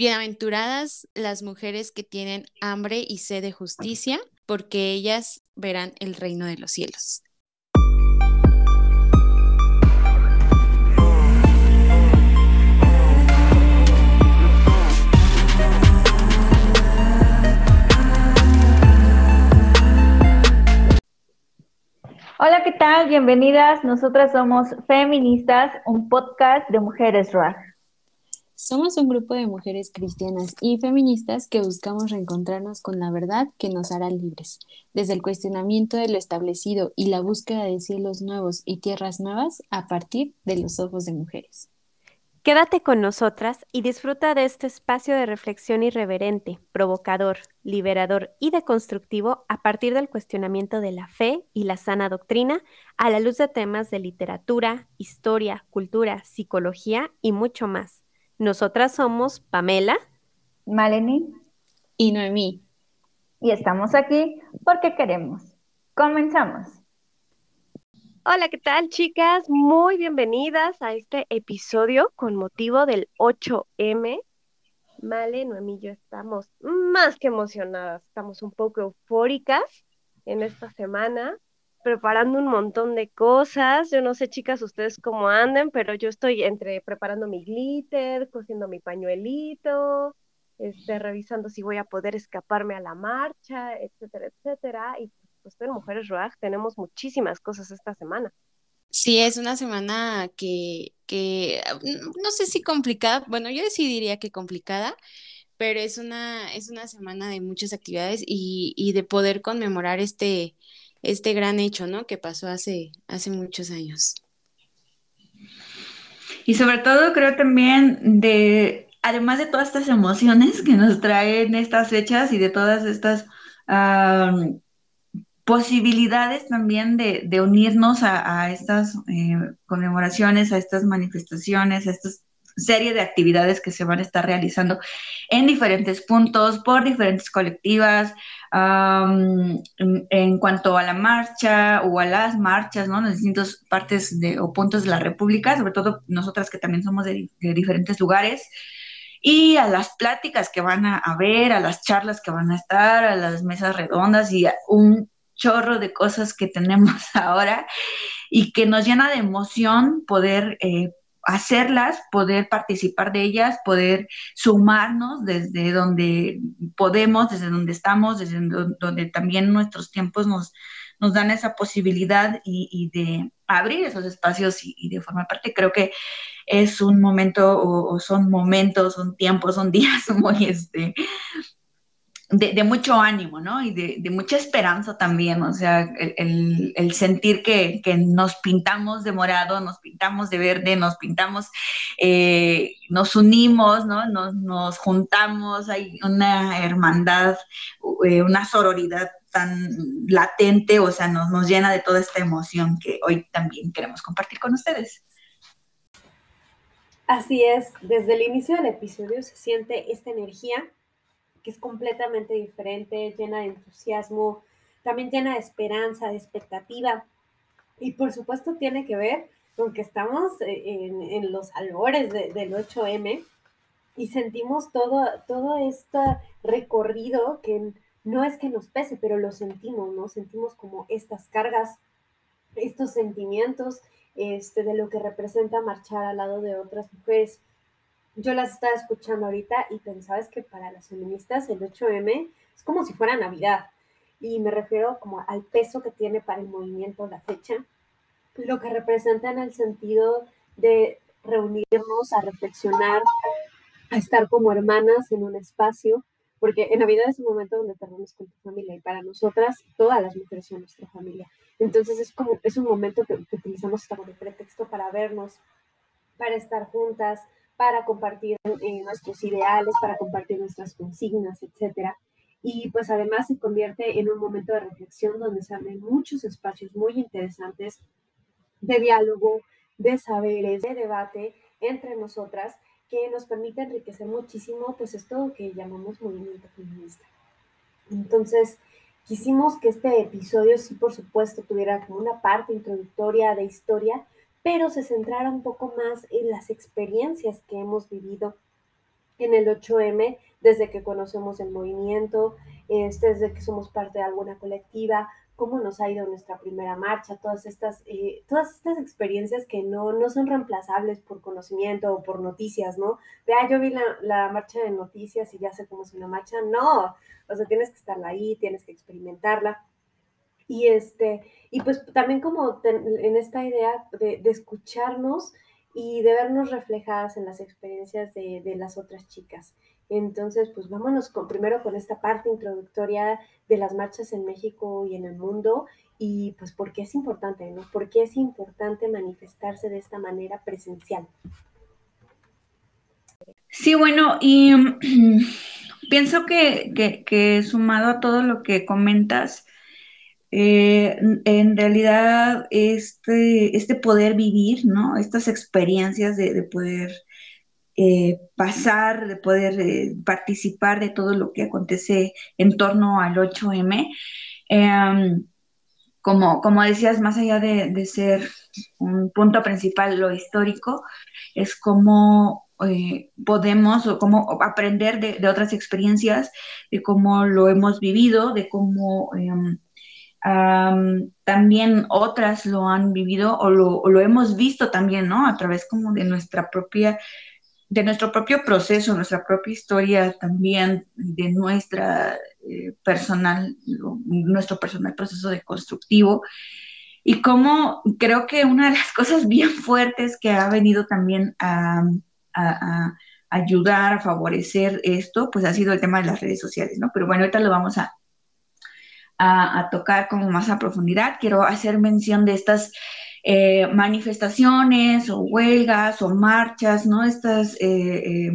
Bienaventuradas las mujeres que tienen hambre y sed de justicia, porque ellas verán el reino de los cielos. Hola, ¿qué tal? Bienvenidas. Nosotras somos Feministas, un podcast de mujeres RAG. Somos un grupo de mujeres cristianas y feministas que buscamos reencontrarnos con la verdad que nos hará libres, desde el cuestionamiento de lo establecido y la búsqueda de cielos nuevos y tierras nuevas a partir de los ojos de mujeres. Quédate con nosotras y disfruta de este espacio de reflexión irreverente, provocador, liberador y deconstructivo a partir del cuestionamiento de la fe y la sana doctrina a la luz de temas de literatura, historia, cultura, psicología y mucho más. Nosotras somos Pamela, Maleni y Noemí. Y estamos aquí porque queremos. Comenzamos. Hola, ¿qué tal chicas? Muy bienvenidas a este episodio con motivo del 8M. Male, Noemí y yo estamos más que emocionadas, estamos un poco eufóricas en esta semana, preparando un montón de cosas. Yo no sé, chicas, ustedes cómo anden, pero yo estoy entre preparando mi glitter, cosiendo mi pañuelito, este, revisando si voy a poder escaparme a la marcha, etcétera, etcétera. Y pues en Mujeres Roag tenemos muchísimas cosas esta semana. Sí, es una semana que, que, no sé si complicada, bueno, yo sí diría que complicada, pero es una, es una semana de muchas actividades y, y de poder conmemorar este, este gran hecho, ¿no? Que pasó hace, hace muchos años. Y sobre todo creo también de, además de todas estas emociones que nos traen estas fechas y de todas estas posibilidades también de, unirnos a, estas eh, conmemoraciones, a estas manifestaciones, a esta serie de actividades que se van a estar realizando en diferentes puntos, por diferentes colectivas, en, cuanto a la marcha o a las marchas, ¿no? En distintas partes de, o puntos de la República, sobre todo nosotras que también somos de, diferentes lugares y a las pláticas que van a haber, a las charlas que van a estar, a las mesas redondas y a un chorro de cosas que tenemos ahora y que nos llena de emoción poder eh, hacerlas, poder participar de ellas, poder sumarnos desde donde podemos, desde donde estamos, desde donde también nuestros tiempos nos, nos dan esa posibilidad y, de abrir esos espacios y, de formar parte. Creo que es un momento o, o, son momentos, son tiempos, son días muy, este, de, mucho ánimo, ¿no? Y de, mucha esperanza también, o sea, el, sentir que, nos pintamos de morado, nos pintamos de verde, nos pintamos, eh, nos unimos, ¿no? Nos, juntamos, hay una hermandad, eh, una sororidad tan latente, o sea, nos, nos llena de toda esta emoción que hoy también queremos compartir con ustedes. Así es, desde el inicio del episodio se siente esta energía que es completamente diferente, llena de entusiasmo, también llena de esperanza, de expectativa. Y por supuesto tiene que ver con que estamos eh, en, los albores del 8M y sentimos todo, todo este recorrido que no es que nos pese, pero lo sentimos, ¿no? Sentimos como estas cargas, estos sentimientos este, de lo que representa marchar al lado de otras mujeres yo las estaba escuchando ahorita y pensaba es que para las feministas el 8M es como si fuera Navidad. Y me refiero como al peso que tiene para el movimiento la fecha, lo que representa en el sentido de reunirnos, a reflexionar, a estar como hermanas en un espacio, porque en Navidad es un momento donde te reúnes con tu familia y para nosotras todas las mujeres son nuestra familia. Entonces es como, es un momento que, que utilizamos como de pretexto para vernos, para estar juntas, para compartir eh, nuestros ideales, para compartir nuestras consignas, etcétera. Y pues además se convierte en un momento de reflexión donde se abren muchos espacios muy interesantes de diálogo, de saberes, de debate entre nosotras que nos permite enriquecer muchísimo pues esto que llamamos movimiento feminista. Entonces, quisimos que este episodio sí, por supuesto, tuviera como una parte introductoria de historia, pero se centrara un poco más en las experiencias que hemos vivido en el 8M desde que conocemos el movimiento, este, desde que somos parte de alguna colectiva, cómo nos ha ido nuestra primera marcha, todas estas, eh, todas estas experiencias que no, no son reemplazables por conocimiento o por noticias, ¿no? De, ah, yo vi la, la, marcha de noticias y ya sé cómo es una marcha. No, o sea, tienes que estarla ahí, tienes que experimentarla. Y, este, y pues también como en esta idea de, escucharnos y de vernos reflejadas en las experiencias de, las otras chicas. Entonces, pues vámonos con, primero con esta parte introductoria de las marchas en México y en el mundo y pues por qué es importante, ¿no? ¿Por qué es importante manifestarse de esta manera presencial? Sí, bueno, y pienso que, sumado a todo lo que comentas, eh, en realidad este, este poder vivir, ¿no? Estas experiencias de, de poder eh, pasar, de poder eh, participar de todo lo que acontece en torno al 8M. Em, como, como decías, más allá de, ser un punto principal lo histórico, es cómo eh, podemos o cómo aprender de, otras experiencias, de cómo lo hemos vivido, de cómo también otras lo han vivido o lo, hemos visto también, ¿no? A través como de nuestra propia de nuestro propio proceso, nuestra propia historia también, de nuestra eh, personal, nuestro personal proceso de constructivo. Y como creo que una de las cosas bien fuertes que ha venido también a, ayudar, a favorecer esto, pues ha sido el tema de las redes sociales, ¿no? Pero bueno, ahorita lo vamos a, a, tocar como más a profundidad. Quiero hacer mención de estas eh, manifestaciones o huelgas o marchas, ¿no? Estas, eh,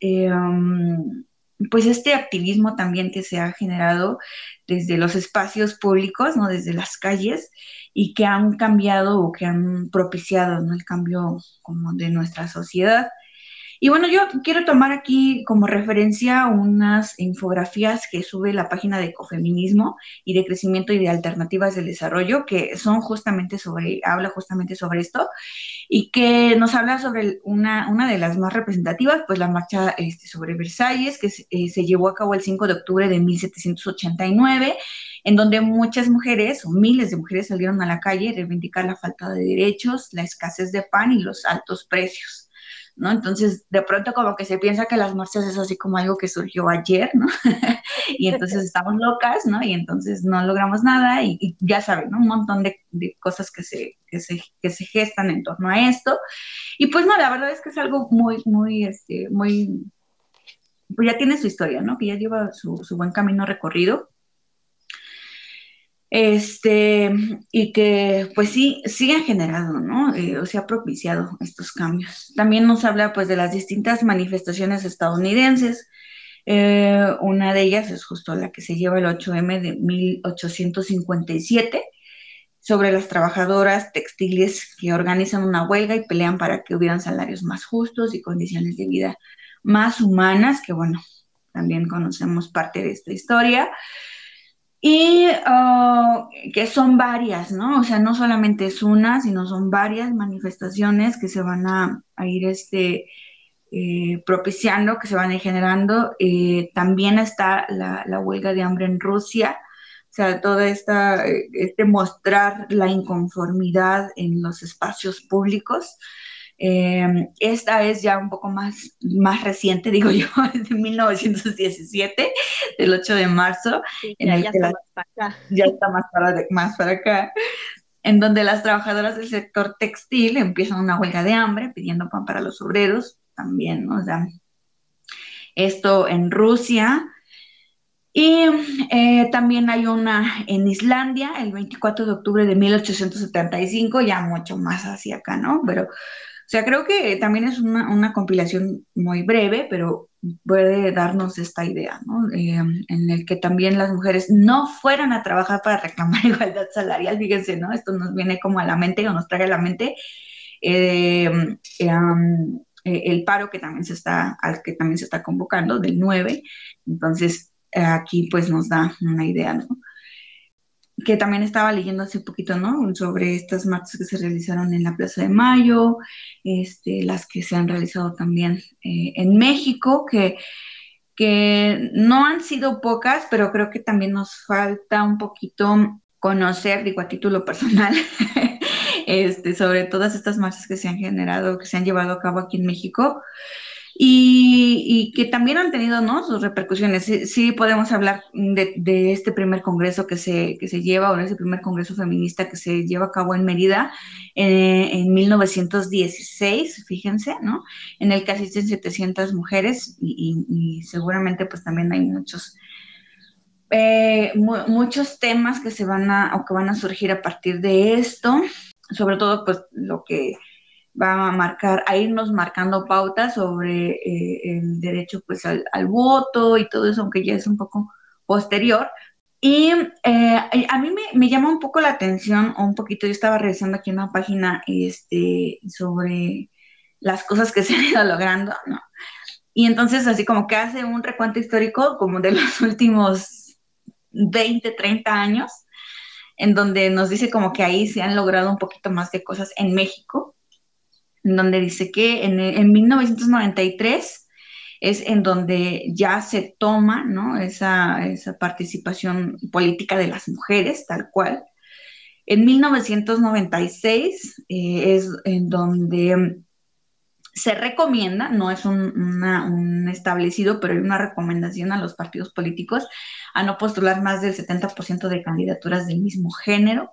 eh, um, pues este activismo también que se ha generado desde los espacios públicos, ¿no? Desde las calles y que han cambiado o que han propiciado, ¿no? El cambio como de nuestra sociedad. Y bueno, yo quiero tomar aquí como referencia unas infografías que sube la página de ecofeminismo y de crecimiento y de alternativas del desarrollo, que son justamente sobre, habla justamente sobre esto, y que nos habla sobre una, una de las más representativas, pues la marcha este, sobre Versalles, que se, eh, se llevó a cabo el 5 de octubre de 1789 en donde muchas mujeres o miles de mujeres salieron a la calle a reivindicar la falta de derechos, la escasez de pan y los altos precios. ¿No? Entonces, de pronto como que se piensa que las marchas es así como algo que surgió ayer, ¿no? y entonces estamos locas, ¿no? Y entonces no logramos nada y, ya saben, ¿no? Un montón de, cosas que se, que se, que, se, gestan en torno a esto. Y pues no, la verdad es que es algo muy, muy, este, muy, pues ya tiene su historia, ¿no? Que ya lleva su, su buen camino recorrido este, y que pues sí, sí ha generado, ¿no? Eh, o se ha propiciado estos cambios. También nos habla pues de las distintas manifestaciones estadounidenses. Eh, una de ellas es justo la que se lleva el 8M de 1857 sobre las trabajadoras textiles que organizan una huelga y pelean para que hubieran salarios más justos y condiciones de vida más humanas, que bueno, también conocemos parte de esta historia y ah, que son varias, ¿no? O sea, no solamente es una, sino son varias manifestaciones que se van a, ir este, eh, propiciando, que se van a ir generando. Eh, también está la, huelga de hambre en Rusia, o sea, toda esta, este mostrar la inconformidad en los espacios públicos. Em, esta es ya un poco más, más reciente, digo yo, es de 1917, del 8 de marzo. en el ya, está más para acá. ya está más para, más para acá, en donde las trabajadoras del sector textil empiezan una huelga de hambre pidiendo pan para los obreros, también, ¿no? O sea, esto en Rusia. Y eh, también hay una en Islandia, el 24 de octubre de 1875, ya mucho más hacia acá, ¿no? Pero o sea, creo que también es una, compilación muy breve, pero puede darnos esta idea, ¿no? Eh, en el que también las mujeres no fueran a trabajar para reclamar igualdad salarial, fíjense, ¿no? Esto nos viene como a la mente o nos trae a la mente eh, el paro que también se está, al que también se está convocando, del 9. Entonces, aquí pues nos da una idea, ¿no? que también estaba leyendo hace poquito, ¿no? Sobre estas marchas que se realizaron en la Plaza de Mayo, este, las que se han realizado también eh, en México, que, que no han sido pocas, pero creo que también nos falta un poquito conocer, digo a título personal, este, sobre todas estas marchas que se han generado, que se han llevado a cabo aquí en México y, que también han tenido ¿no? sus repercusiones. Sí, podemos hablar de, este primer congreso que se, que se lleva, o de ese primer congreso feminista que se lleva a cabo en Mérida eh, en 1916, fíjense, ¿no? En el que asisten 700 mujeres y, seguramente pues también hay muchos... Eh, muchos temas que se van a o que van a surgir a partir de esto, sobre todo pues lo que va a marcar, a irnos marcando pautas sobre eh, el derecho pues al, voto y todo eso, aunque ya es un poco posterior. Y eh, a mí me, llama un poco la atención, un poquito, yo estaba revisando aquí una página este, sobre las cosas que se han ido logrando, ¿no? Y entonces así como que hace un recuento histórico como de los últimos 20, 30 años, en donde nos dice como que ahí se han logrado un poquito más de cosas en México, donde dice que en, en 1993 es en donde ya se toma ¿no? esa, esa participación política de las mujeres, tal cual. En 1996 eh, es en donde se recomienda, no es un, un, establecido, pero hay una recomendación a los partidos políticos a no postular más del 70% de candidaturas del mismo género.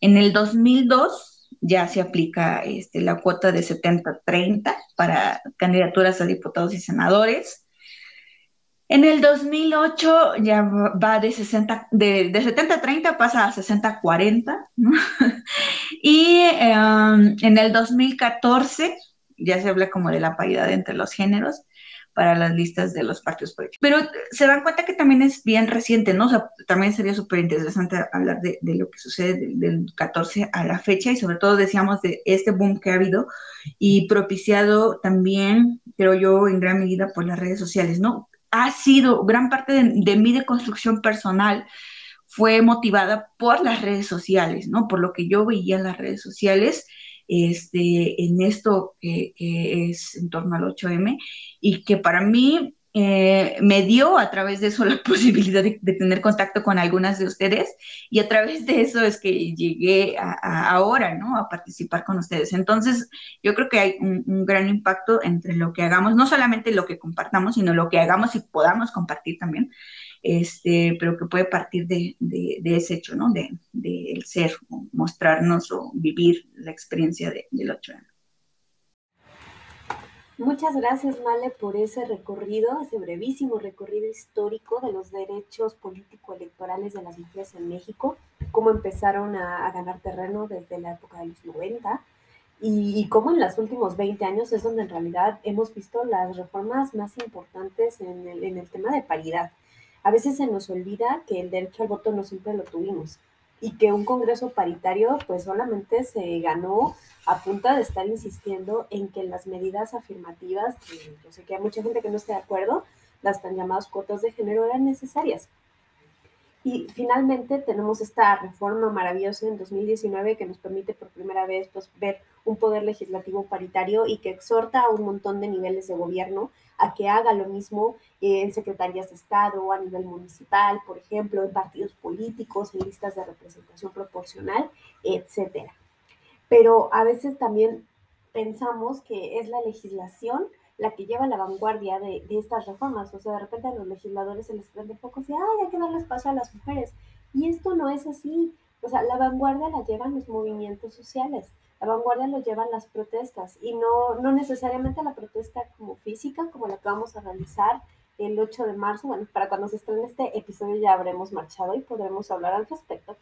En el 2002 ya se aplica este, la cuota de 70-30 para candidaturas a diputados y senadores. En el 2008 ya va de, 60, de, 70-30 pasa a 60-40. y em, en el 2014 ya se habla como de la paridad entre los géneros para las listas de los partidos políticos. Pero se dan cuenta que también es bien reciente, ¿no? O sea, también sería súper interesante hablar de, lo que sucede del, 14 a la fecha y sobre todo decíamos de este boom que ha habido y propiciado también, creo yo, en gran medida por las redes sociales, ¿no? Ha sido gran parte de, de mi deconstrucción personal fue motivada por las redes sociales, ¿no? Por lo que yo veía en las redes sociales este, en esto que, es en torno al 8M y que para mí eh, me dio a través de eso la posibilidad de, tener contacto con algunas de ustedes y a través de eso es que llegué a, ahora, ¿no? A participar con ustedes. Entonces, yo creo que hay un, un, gran impacto entre lo que hagamos, no solamente lo que compartamos, sino lo que hagamos y podamos compartir también este, pero que puede partir de, ese hecho, ¿no? De, el ser, mostrarnos o vivir la experiencia del 8 años. Muchas gracias, Male, por ese recorrido, ese brevísimo recorrido histórico de los derechos político-electorales de las mujeres en México, cómo empezaron a, ganar terreno desde la época de los 90 y, cómo en los últimos 20 años es donde en realidad hemos visto las reformas más importantes en el tema de paridad a veces se nos olvida que el derecho al voto no siempre lo tuvimos y que un Congreso paritario pues solamente se ganó a punta de estar insistiendo en que las medidas afirmativas, que yo sé que hay mucha gente que no está de acuerdo, las tan llamadas cuotas de género eran necesarias. Y finalmente tenemos esta reforma maravillosa en 2019 que nos permite por primera vez pues, ver un poder legislativo paritario y que exhorta a un montón de niveles de gobierno a que haga lo mismo en secretarías de Estado, a nivel municipal, por ejemplo, en partidos políticos, en listas de representación proporcional, etcétera. Pero a veces también pensamos que es la legislación la que lleva la vanguardia de, estas reformas. O sea, de repente a los legisladores se les prende foco y ay, hay que darles paso a las mujeres. Y esto no es así. O sea, la vanguardia la llevan los movimientos sociales, la vanguardia lo llevan las protestas y no, no necesariamente la protesta como física, como la que vamos a realizar el 8 de marzo. Bueno, para cuando se estrene este episodio ya habremos marchado y podremos hablar al respecto.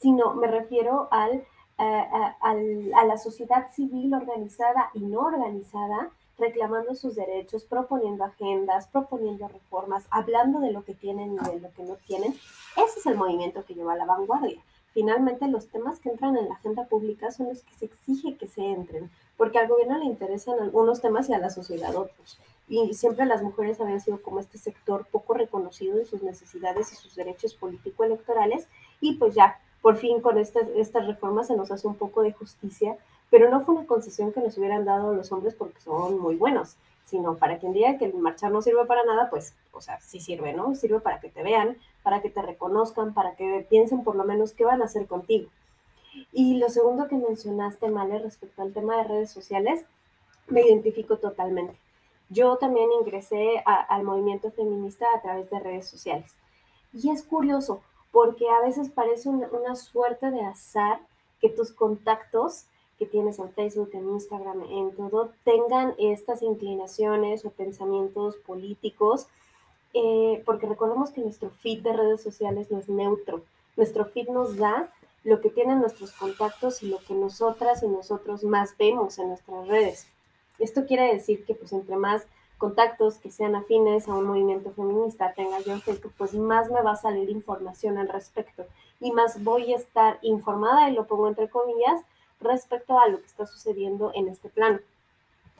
Sino me refiero al, al, a la sociedad civil organizada y no organizada reclamando sus derechos, proponiendo agendas, proponiendo reformas, hablando de lo que tienen y de lo que no tienen. Ese es el movimiento que lleva a la vanguardia. Finalmente, los temas que entran en la agenda pública son los que se exige que se entren, porque al gobierno le interesan algunos temas y a la sociedad otros. Y siempre las mujeres habían sido como este sector poco reconocido en sus necesidades y sus derechos político-electorales, Y pues ya, por fin con estas, estas reformas se nos hace un poco de justicia, pero no fue una concesión que nos hubieran dado los hombres porque son muy buenos, sino para quien diga que el marchar no sirve para nada, pues, o sea, sí sirve, ¿no? Sirve para que te vean, para que te reconozcan, para que piensen por lo menos qué van a hacer contigo. Y lo segundo que mencionaste, Male, respecto al tema de redes sociales, me identifico totalmente. Yo también ingresé al movimiento feminista a través de redes sociales. Y es curioso, porque a veces parece una, suerte de azar que tus contactos que tienes en Facebook, en Instagram, en todo, tengan estas inclinaciones o pensamientos políticos, eh, porque recordemos que nuestro feed de redes sociales no es neutro. Nuestro feed nos da lo que tienen nuestros contactos y lo que nosotras y nosotros más vemos en nuestras redes. Esto quiere decir que pues entre más contactos que sean afines a un movimiento feminista tenga yo en Facebook, pues más me va a salir información al respecto y más voy a estar informada, y lo pongo entre comillas, respecto a lo que está sucediendo en este plano.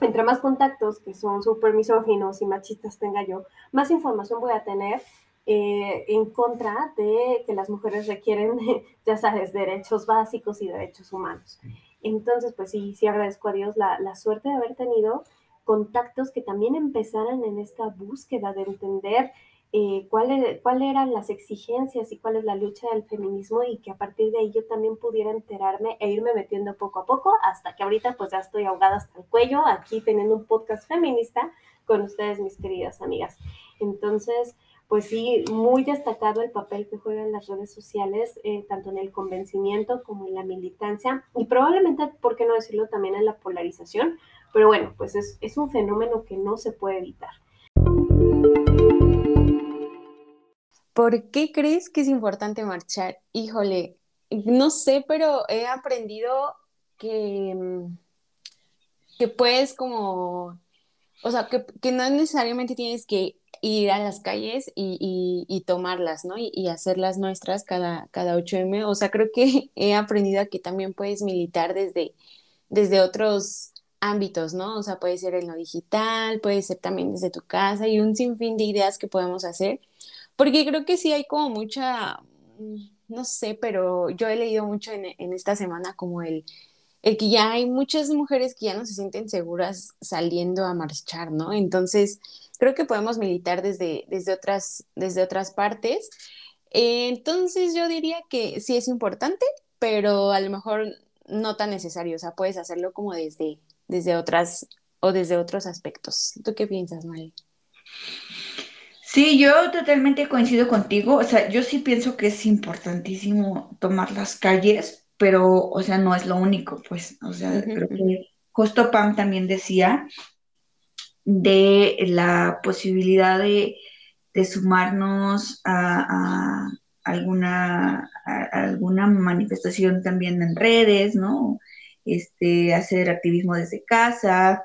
Entre más contactos que son súper misóginos y machistas tenga yo, más información voy a tener eh, en contra de que las mujeres requieren, ya sabes, derechos básicos y derechos humanos. Entonces, pues sí, sí agradezco a Dios la, la suerte de haber tenido contactos que también empezaran en esta búsqueda de entender eh, cuáles eran las exigencias y cuál es la lucha del feminismo y que a partir de ahí yo también pudiera enterarme e irme metiendo poco a poco hasta que ahorita pues ya estoy ahogada hasta el cuello aquí teniendo un podcast feminista con ustedes mis queridas amigas. Entonces, pues sí, muy destacado el papel que juegan las redes sociales, eh, tanto en el convencimiento como en la militancia y probablemente, ¿por qué no decirlo?, también en la polarización. Pero bueno, pues es, es un fenómeno que no se puede evitar. ¿Por qué crees que es importante marchar? Híjole, no sé, pero he aprendido que, mm, que puedes como, o sea, que, no necesariamente tienes que ir a las calles y, tomarlas, ¿no? Y, hacerlas nuestras cada, cada 8M. O sea, creo que he aprendido a que también puedes militar desde, desde otros ámbitos, ¿no? O sea, puede ser en lo digital, puede ser también desde tu casa y un sinfín de ideas que podemos hacer. Porque creo que sí hay como mucha, no sé, pero yo he leído mucho en, esta semana como el, el que ya hay muchas mujeres que ya no se sienten seguras saliendo a marchar, ¿no? Entonces, creo que podemos militar desde, desde, otras, desde otras partes. entonces yo diría que sí es importante, pero a lo mejor no tan necesario, o sea, puedes hacerlo como desde, desde otras o desde otros aspectos. ¿Tú qué piensas, Mari? Sí, yo totalmente coincido contigo, o sea, yo sí pienso que es importantísimo tomar las calles, pero, o sea, no es lo único, pues, o sea, creo que justo Pam también decía de la posibilidad de, sumarnos a, alguna, alguna manifestación también en redes, ¿no? Este, hacer activismo desde casa,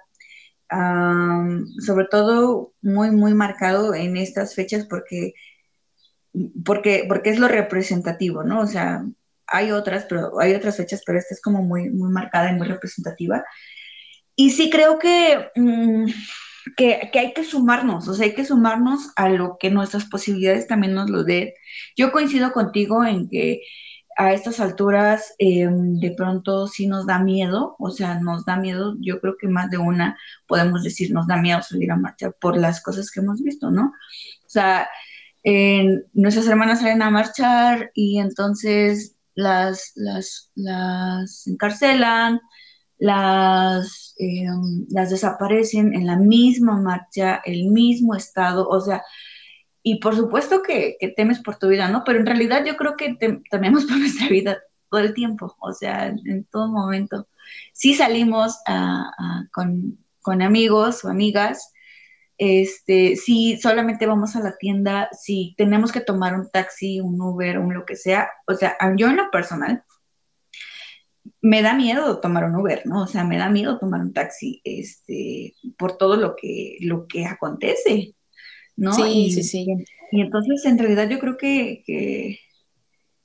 sobre todo muy, muy marcado en estas fechas porque, porque, porque es lo representativo, ¿no? O sea, hay otras, pero hay otras fechas, pero esta es como muy, muy marcada y muy representativa. Y sí creo que, mm, que, hay que sumarnos, o sea, hay que sumarnos a lo que nuestras posibilidades también nos lo den. Yo coincido contigo en que a estas alturas em, de pronto sí nos da miedo, o sea, nos da miedo, yo creo que más de una podemos decir, nos da miedo salir a marchar por las cosas que hemos visto, ¿no? O sea, nuestras hermanas salen a marchar y entonces las, las, las encarcelan, las, em, las desaparecen en la misma marcha, el mismo estado, o sea, y por supuesto que, temes por tu vida, ¿no? Pero en realidad yo creo que tememos por nuestra vida todo el tiempo, o sea, en, todo momento. Sí salimos con, con, amigos o amigas, este, si solamente vamos a la tienda, si tenemos que tomar un taxi, un Uber, un lo que sea, o sea, yo en lo personal, me da miedo tomar un Uber, ¿no? O sea, me da miedo tomar un taxi, este, por todo lo que, lo que acontece, ¿no? Sí, sí, sí. Y entonces, en realidad, yo creo que, que,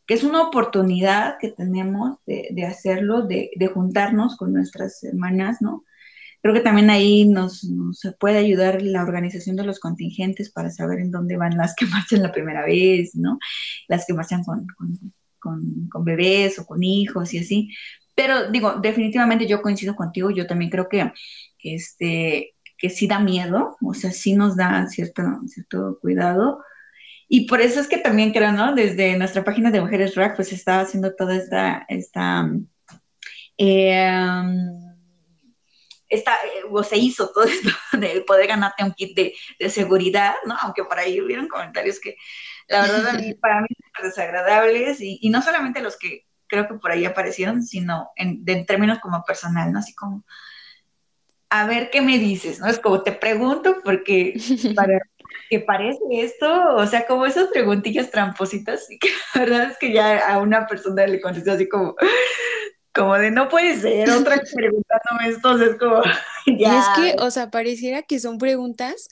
es una oportunidad que tenemos de, hacerlo, de, de, juntarnos con nuestras hermanas, ¿no? Creo que también ahí nos, nos, puede ayudar la organización de los contingentes para saber en dónde van las que marchan la primera vez, ¿no? Las que marchan con, con, con bebés o con hijos y así. Pero digo, definitivamente yo coincido contigo, yo también creo que, este, que sí da miedo, o sea, sí nos da cierto, cierto cuidado. Y por eso es que también creo, ¿no? Desde nuestra página de Mujeres Rack, pues estaba haciendo toda esta, esta, eh, esta o se hizo todo esto de poder ganarte un kit de, de, seguridad, ¿no? Aunque por ahí hubieron comentarios que la verdad a mí, para mí desagradables y, y, no solamente los que creo que por ahí aparecieron, sino en, de, en términos como personal, ¿no? Así como, a ver qué me dices, ¿no? Es como te pregunto porque para que parece esto, o sea, como esas preguntillas trampositas, y que la verdad es que ya a una persona le contestó así como, como de no puede ser, otra preguntándome esto, es como, ya. Y es que, o sea, pareciera que son preguntas,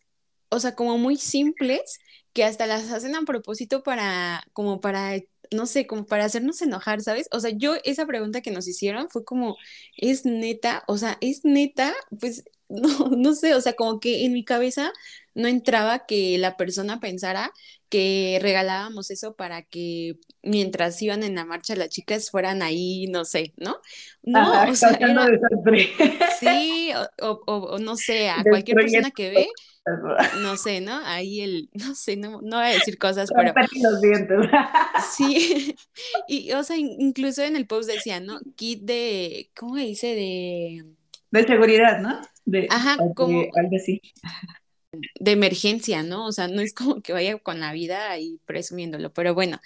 o sea, como muy simples, que hasta las hacen a propósito para, como para no sé, como para hacernos enojar, ¿sabes? O sea, yo esa pregunta que nos hicieron fue como, ¿es neta? O sea, ¿es neta? Pues no, no sé, o sea, como que en mi cabeza no entraba que la persona pensara que regalábamos eso para que mientras iban en la marcha las chicas fueran ahí, no sé, ¿no? No, Ajá, o sea, era, sí, o, o, o, no sé, a cualquier persona que ve, no sé, ¿no? Ahí el, no sé, no, no voy a decir cosas, pero... Los dientes. Sí, y o sea, incluso en el post decía, ¿no? Kit de, ¿cómo dice? De... De seguridad, ¿no? De, Ajá, como... Algo así de emergencia, ¿no? O sea, no es como que vaya con la vida ahí presumiéndolo, pero bueno.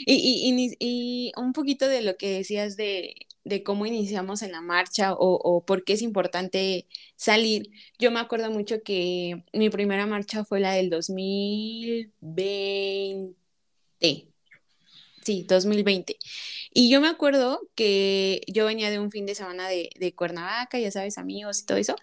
Y, y, y, un poquito de lo que decías de, de cómo iniciamos en la marcha o, o, por qué es importante salir. Yo me acuerdo mucho que mi primera marcha fue la del 2020. Sí, 2020. Y yo me acuerdo que yo venía de un fin de semana de, de Cuernavaca, ya sabes, amigos y todo eso.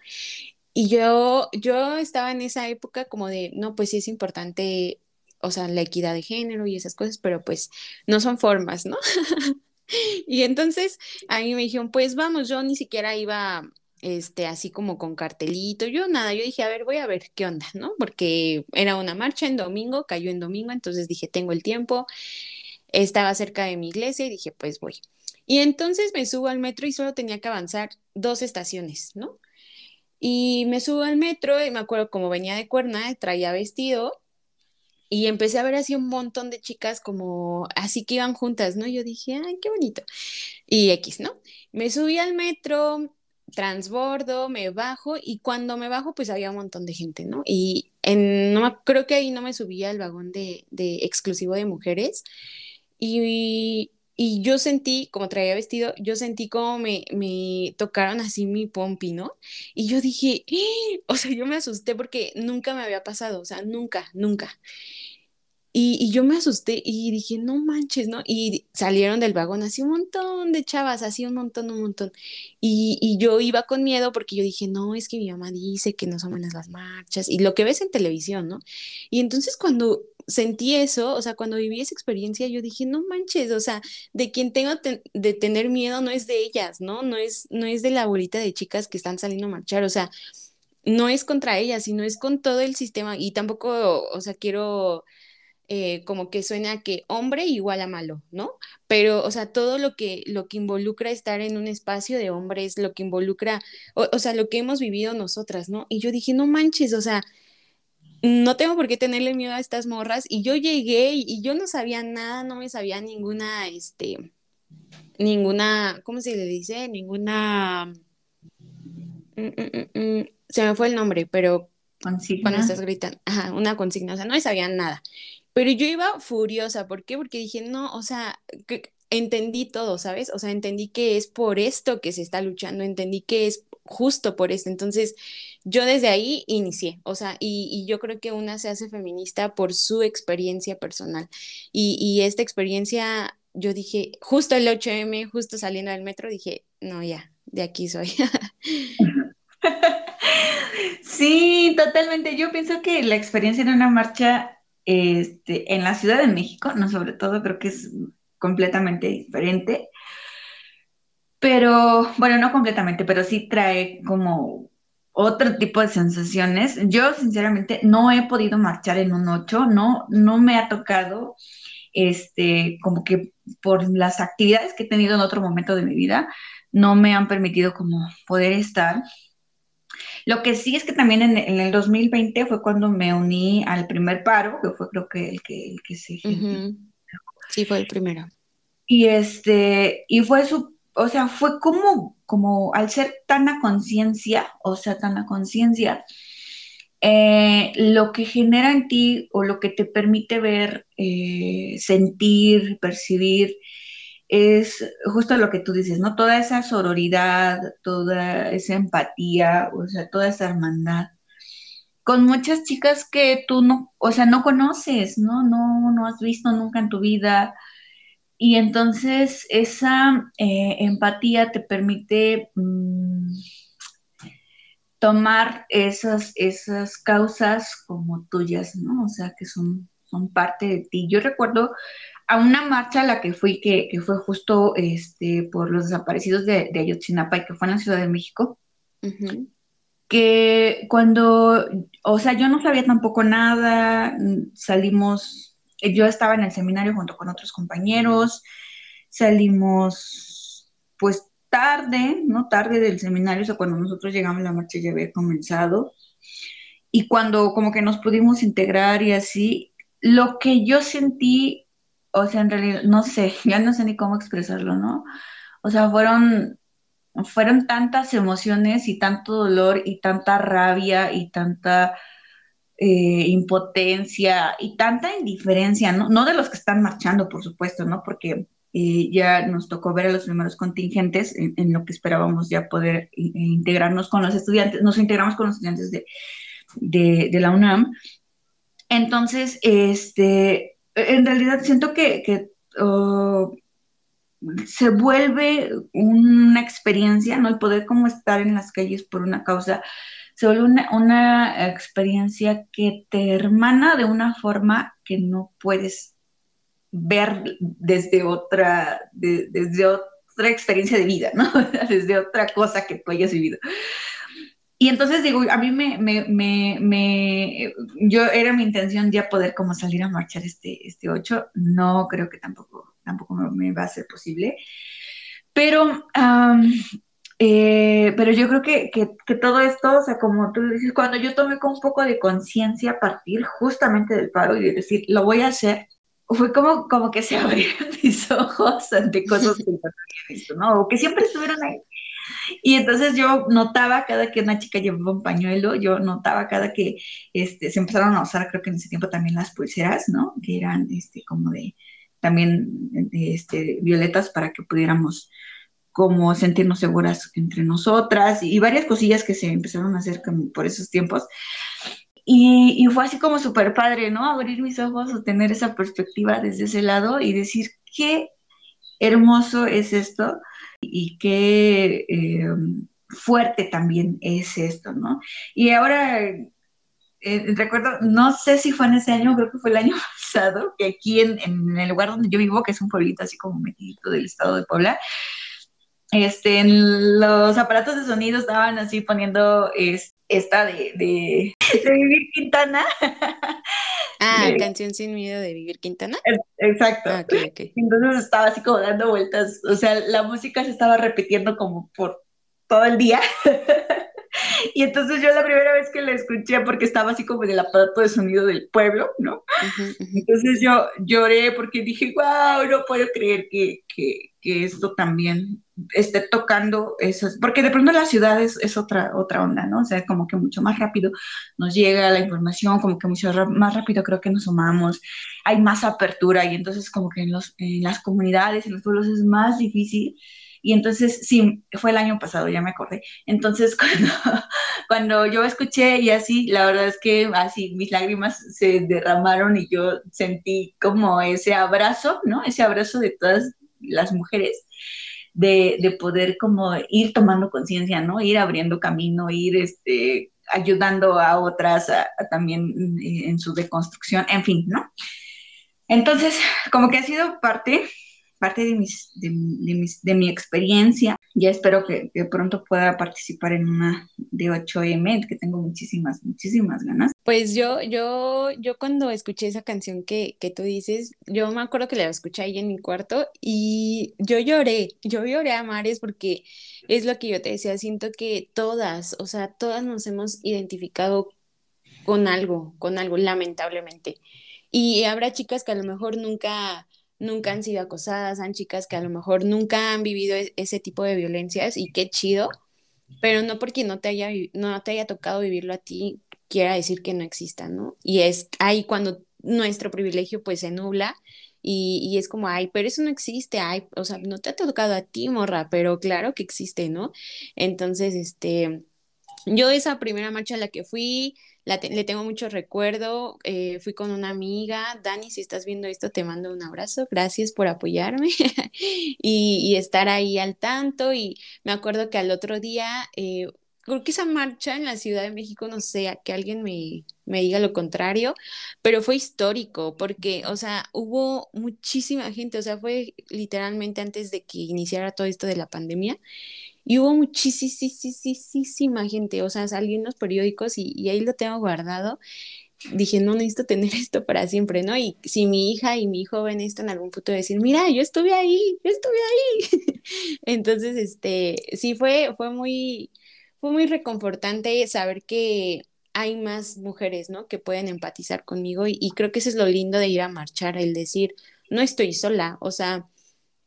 Y yo, yo estaba en esa época como de, no, pues sí es importante, o sea, la equidad de género y esas cosas, pero pues no son formas, ¿no? y entonces a mí me dijeron, pues vamos, yo ni siquiera iba, este, así como con cartelito, yo nada, yo dije, a ver, voy a ver qué onda, ¿no? Porque era una marcha en domingo, cayó en domingo, entonces dije, tengo el tiempo, estaba cerca de mi iglesia y dije, pues voy. Y entonces me subo al metro y solo tenía que avanzar dos estaciones, ¿no? Y me subo al metro y me acuerdo como venía de cuerna, traía vestido y empecé a ver así un montón de chicas como así que iban juntas, ¿no? Yo dije, ay, qué bonito. Y X, ¿no? Me subí al metro, transbordo, me bajo y cuando me bajo pues había un montón de gente, ¿no? Y en, no, creo que ahí no me subía al vagón de, de exclusivo de mujeres y, y yo sentí, como traía vestido, yo sentí como me, me tocaron así mi pompi, ¿no? Y yo dije, o sea, yo me asusté porque nunca me había pasado, o sea, nunca, nunca. Y, yo me asusté y dije, no manches, ¿no? Y salieron del vagón así un montón de chavas, así un montón, un montón. Y, yo iba con miedo porque yo dije, no, es que mi mamá dice que no son buenas las marchas y lo que ves en televisión, ¿no? Y entonces cuando sentí eso, o sea, cuando viví esa experiencia, yo dije, no manches, o sea, de quien tengo te de tener miedo no es de ellas, ¿no? No es, no es de la bolita de chicas que están saliendo a marchar, o sea, no es contra ellas, sino es con todo el sistema y tampoco, o sea, quiero eh, como que suena que hombre igual a malo, ¿no? Pero, o sea, todo lo que, lo que involucra estar en un espacio de hombres, lo que involucra, o, o sea, lo que hemos vivido nosotras, ¿no? Y yo dije, no manches, o sea, no tengo por qué tenerle miedo a estas morras. Y yo llegué y, y, yo no sabía nada, no me sabía ninguna, este, ninguna, ¿cómo se le dice? Ninguna, mm, mm, mm, se me fue el nombre, pero consigna. cuando estás gritando, ajá, una consigna, o sea, no me sabía nada. Pero yo iba furiosa, ¿por qué? Porque dije, no, o sea, entendí todo, ¿sabes? O sea, entendí que es por esto que se está luchando, entendí que es justo por esto. Entonces, yo desde ahí inicié, o sea, y, y, yo creo que una se hace feminista por su experiencia personal. Y, y esta experiencia, yo dije, justo el 8M, justo saliendo del metro, dije, no, ya, de aquí soy. sí, totalmente. Yo pienso que la experiencia en una marcha este, en la Ciudad de México, no sobre todo, creo que es completamente diferente. Pero, bueno, no completamente, pero sí trae como otro tipo de sensaciones. Yo, sinceramente, no he podido marchar en un 8, no, no me ha tocado. este, como que por las actividades que he tenido en otro momento de mi vida, no me han permitido como poder estar. Lo que sí es que también en, el 2020 fue cuando me uní al primer paro, que fue creo que el que, el que se... Sí, fue el primero. Y este, y fue su, o sea, fue como, como al ser tan a conciencia, o sea, tan a conciencia, eh, lo que genera en ti o lo que te permite ver, eh, sentir, percibir, es justo lo que tú dices, ¿no? Toda esa sororidad, toda esa empatía, o sea, toda esa hermandad. Con muchas chicas que tú no, o sea, no conoces, ¿no? No, no has visto nunca en tu vida. Y entonces esa eh, empatía te permite mm, tomar esas, esas causas como tuyas, ¿no? O sea, que son, son parte de ti. Yo recuerdo a una marcha a la que fui, que, fue justo este, por los desaparecidos de, de, Ayotzinapa y que fue en la Ciudad de México, que cuando, o sea, yo no sabía tampoco nada, salimos, yo estaba en el seminario junto con otros compañeros, salimos pues tarde, ¿no? Tarde del seminario, o sea, cuando nosotros llegamos la marcha ya había comenzado. Y cuando como que nos pudimos integrar y así, lo que yo sentí, o sea, en realidad, no sé, ya no sé ni cómo expresarlo, ¿no? O sea, fueron, fueron tantas emociones y tanto dolor y tanta rabia y tanta eh, impotencia y tanta indiferencia, ¿no? No de los que están marchando, por supuesto, ¿no? Porque eh, ya nos tocó ver a los primeros contingentes en, lo que esperábamos ya poder eh, integrarnos con los estudiantes, nos integramos con los estudiantes de, la UNAM. Entonces, este, en realidad siento que, se vuelve una experiencia, ¿no? El poder como estar en las calles por una causa, se vuelve una, una experiencia que te hermana de una forma que no puedes ver desde otra, desde otra experiencia de vida, ¿no? desde otra cosa que tú hayas vivido. Y entonces digo, a mí me, me, me, me, yo era mi intención ya poder como salir a marchar este, este 8, no creo que tampoco, tampoco me, va a ser posible, pero, eh, pero yo creo que, que, que, todo esto, o sea, como tú dices, cuando yo tomé con un poco de conciencia a partir justamente del paro y de decir, lo voy a hacer, fue como, como que se abrieron mis ojos ante cosas que no había visto, ¿no? O que siempre estuvieron ahí. Y entonces yo notaba cada que una chica llevaba un pañuelo, yo notaba cada que este, se empezaron a usar, creo que en ese tiempo también las pulseras, ¿no? Que eran este, como de, también este, violetas para que pudiéramos como sentirnos seguras entre nosotras y varias cosillas que se empezaron a hacer por esos tiempos. Y, fue así como súper padre, ¿no? Abrir mis ojos o tener esa perspectiva desde ese lado y decir qué hermoso es esto y qué eh, fuerte también es esto, ¿no? Y ahora eh, recuerdo, no sé si fue en ese año, creo que fue el año pasado, que aquí en, en el lugar donde yo vivo, que es un pueblito así como metidito del estado de Puebla, este, los aparatos de sonido estaban así poniendo esta de, de, Vivir Quintana. Ah, canción sin miedo de Vivir Quintana. Exacto. Ah, Entonces estaba así como dando vueltas, o sea, la música se estaba repitiendo como por todo el día. Y entonces yo la primera vez que la escuché, porque estaba así como en el aparato de sonido del pueblo, ¿no? Entonces yo lloré porque dije, wow, no puedo creer que, que, que esto también esté tocando eso, porque de pronto la ciudad es, es, otra, otra onda, ¿no? O sea, como que mucho más rápido nos llega la información, como que mucho más rápido creo que nos sumamos, hay más apertura y entonces como que en, los, en las comunidades, en los pueblos es más difícil y entonces, sí, fue el año pasado, ya me acordé. Entonces, cuando, cuando yo escuché y así, la verdad es que así mis lágrimas se derramaron y yo sentí como ese abrazo, ¿no? Ese abrazo de todas las mujeres. De, de poder como ir tomando conciencia, ¿no? Ir abriendo camino, ir este, ayudando a otras también en su deconstrucción, en fin, ¿no? Entonces, como que ha sido parte parte de, mis, de, mis, de mi experiencia. Ya espero que, pronto pueda participar en una de 8M, que tengo muchísimas, muchísimas ganas. Pues yo, yo, yo cuando escuché esa canción que, que tú dices, yo me acuerdo que la escuché ahí en mi cuarto y yo lloré, yo lloré a mares porque es lo que yo te decía, siento que todas, o sea, todas nos hemos identificado con algo, con algo, lamentablemente. Y habrá chicas que a lo mejor nunca, nunca han sido acosadas, han chicas que a lo mejor nunca han vivido e-, ese tipo de violencias y qué chido, pero no porque no te haya, no te haya tocado vivirlo a ti, quiera decir que no exista, ¿no? Y es ahí cuando nuestro privilegio pues se nubla y, y, es como, ay, pero eso no existe, ay, o sea, no te ha tocado a ti, morra, pero claro que existe, ¿no? Entonces, este, yo esa primera marcha a la que fui, le tengo mucho recuerdo, eh, fui con una amiga, Dani, si estás viendo esto, te mando un abrazo, gracias por apoyarme y, estar ahí al tanto. Y me acuerdo que al otro día, eh, creo que esa marcha en la Ciudad de México, no sé, que alguien me, me diga lo contrario, pero fue histórico porque, o sea, hubo muchísima gente, o sea, fue literalmente antes de que iniciara todo esto de la pandemia y hubo muchísima gente, o sea, salió en los periódicos y, ahí lo tengo guardado. Dije, no necesito tener esto para siempre, ¿no? Y si mi hija y mi hijo ven esto en algún punto, decir, mira, yo estuve ahí, yo estuve ahí. Entonces, este, sí fue, fue muy, fue muy reconfortante saber que hay más mujeres, ¿no? Que pueden empatizar conmigo y, y creo que eso es lo lindo de ir a marchar, el decir, no estoy sola, o sea,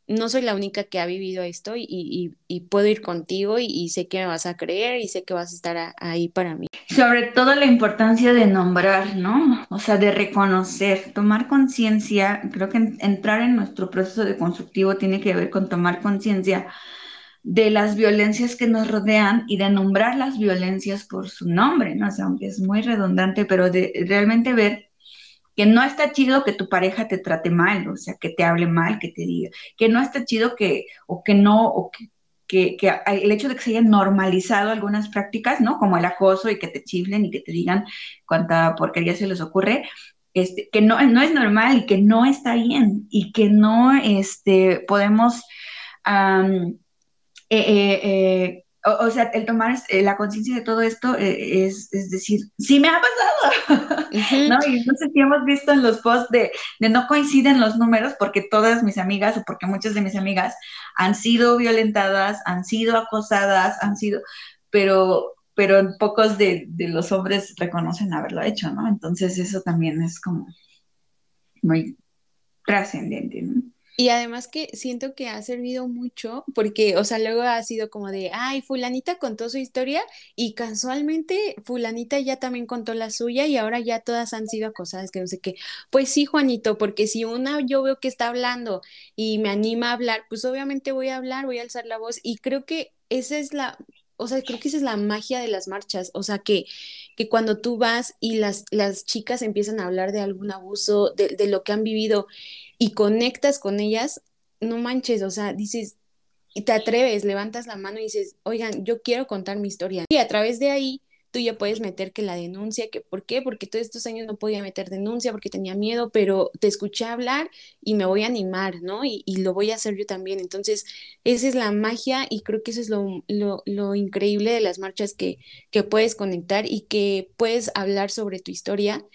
no soy la única que ha vivido esto y, puedo ir contigo y, sé que me vas a creer y sé que vas a estar ahí para mí. Sobre todo la importancia de nombrar, ¿no? O sea, de reconocer, tomar conciencia. Creo que entrar en nuestro proceso de constructivo tiene que ver con tomar conciencia de las violencias que nos rodean y de nombrar las violencias por su nombre, ¿no? O sea, aunque es muy redundante, pero de realmente ver que no está chido que tu pareja te trate mal, o sea, que te hable mal, que te diga, que no está chido que, o que no, o que, que, el hecho de que se hayan normalizado algunas prácticas, ¿no? Como el acoso y que te chiflen y que te digan cuánta porquería se les ocurre, este, que no, no es normal y que no está bien y que no este, podemos eh, eh, eh, o, sea, el tomar eh, la conciencia de todo esto eh, es, decir, sí me ha pasado, ¿no? Y entonces hemos visto en los posts de, no coinciden los números porque todas mis amigas o porque muchas de mis amigas han sido violentadas, han sido acosadas, han sido, pero, pero pocos de, de los hombres reconocen haberlo hecho, ¿no? Entonces eso también es como muy trascendente, ¿no? Y además que siento que ha servido mucho porque, o sea, luego ha sido como de, ay, fulanita contó su historia y casualmente fulanita ya también contó la suya y ahora ya todas han sido acosadas, que no sé qué. Pues sí, Juanito, porque si una yo veo que está hablando y me anima a hablar, pues obviamente voy a hablar, voy a alzar la voz y creo que esa es la, o sea, creo que esa es la magia de las marchas, o sea, que, que cuando tú vas y las, las chicas empiezan a hablar de algún abuso, de, de lo que han vivido y conectas con ellas, no manches, o sea, dices, y te atreves, levantas la mano y dices, oigan, yo quiero contar mi historia. Y a través de ahí tú ya puedes meter que la denuncia, que ¿por qué? Porque todos estos años no podía meter denuncia porque tenía miedo, pero te escuché hablar y me voy a animar, ¿no? Y, lo voy a hacer yo también. Entonces, esa es la magia y creo que eso es lo, lo, increíble de las marchas que, que puedes conectar y que puedes hablar sobre tu historia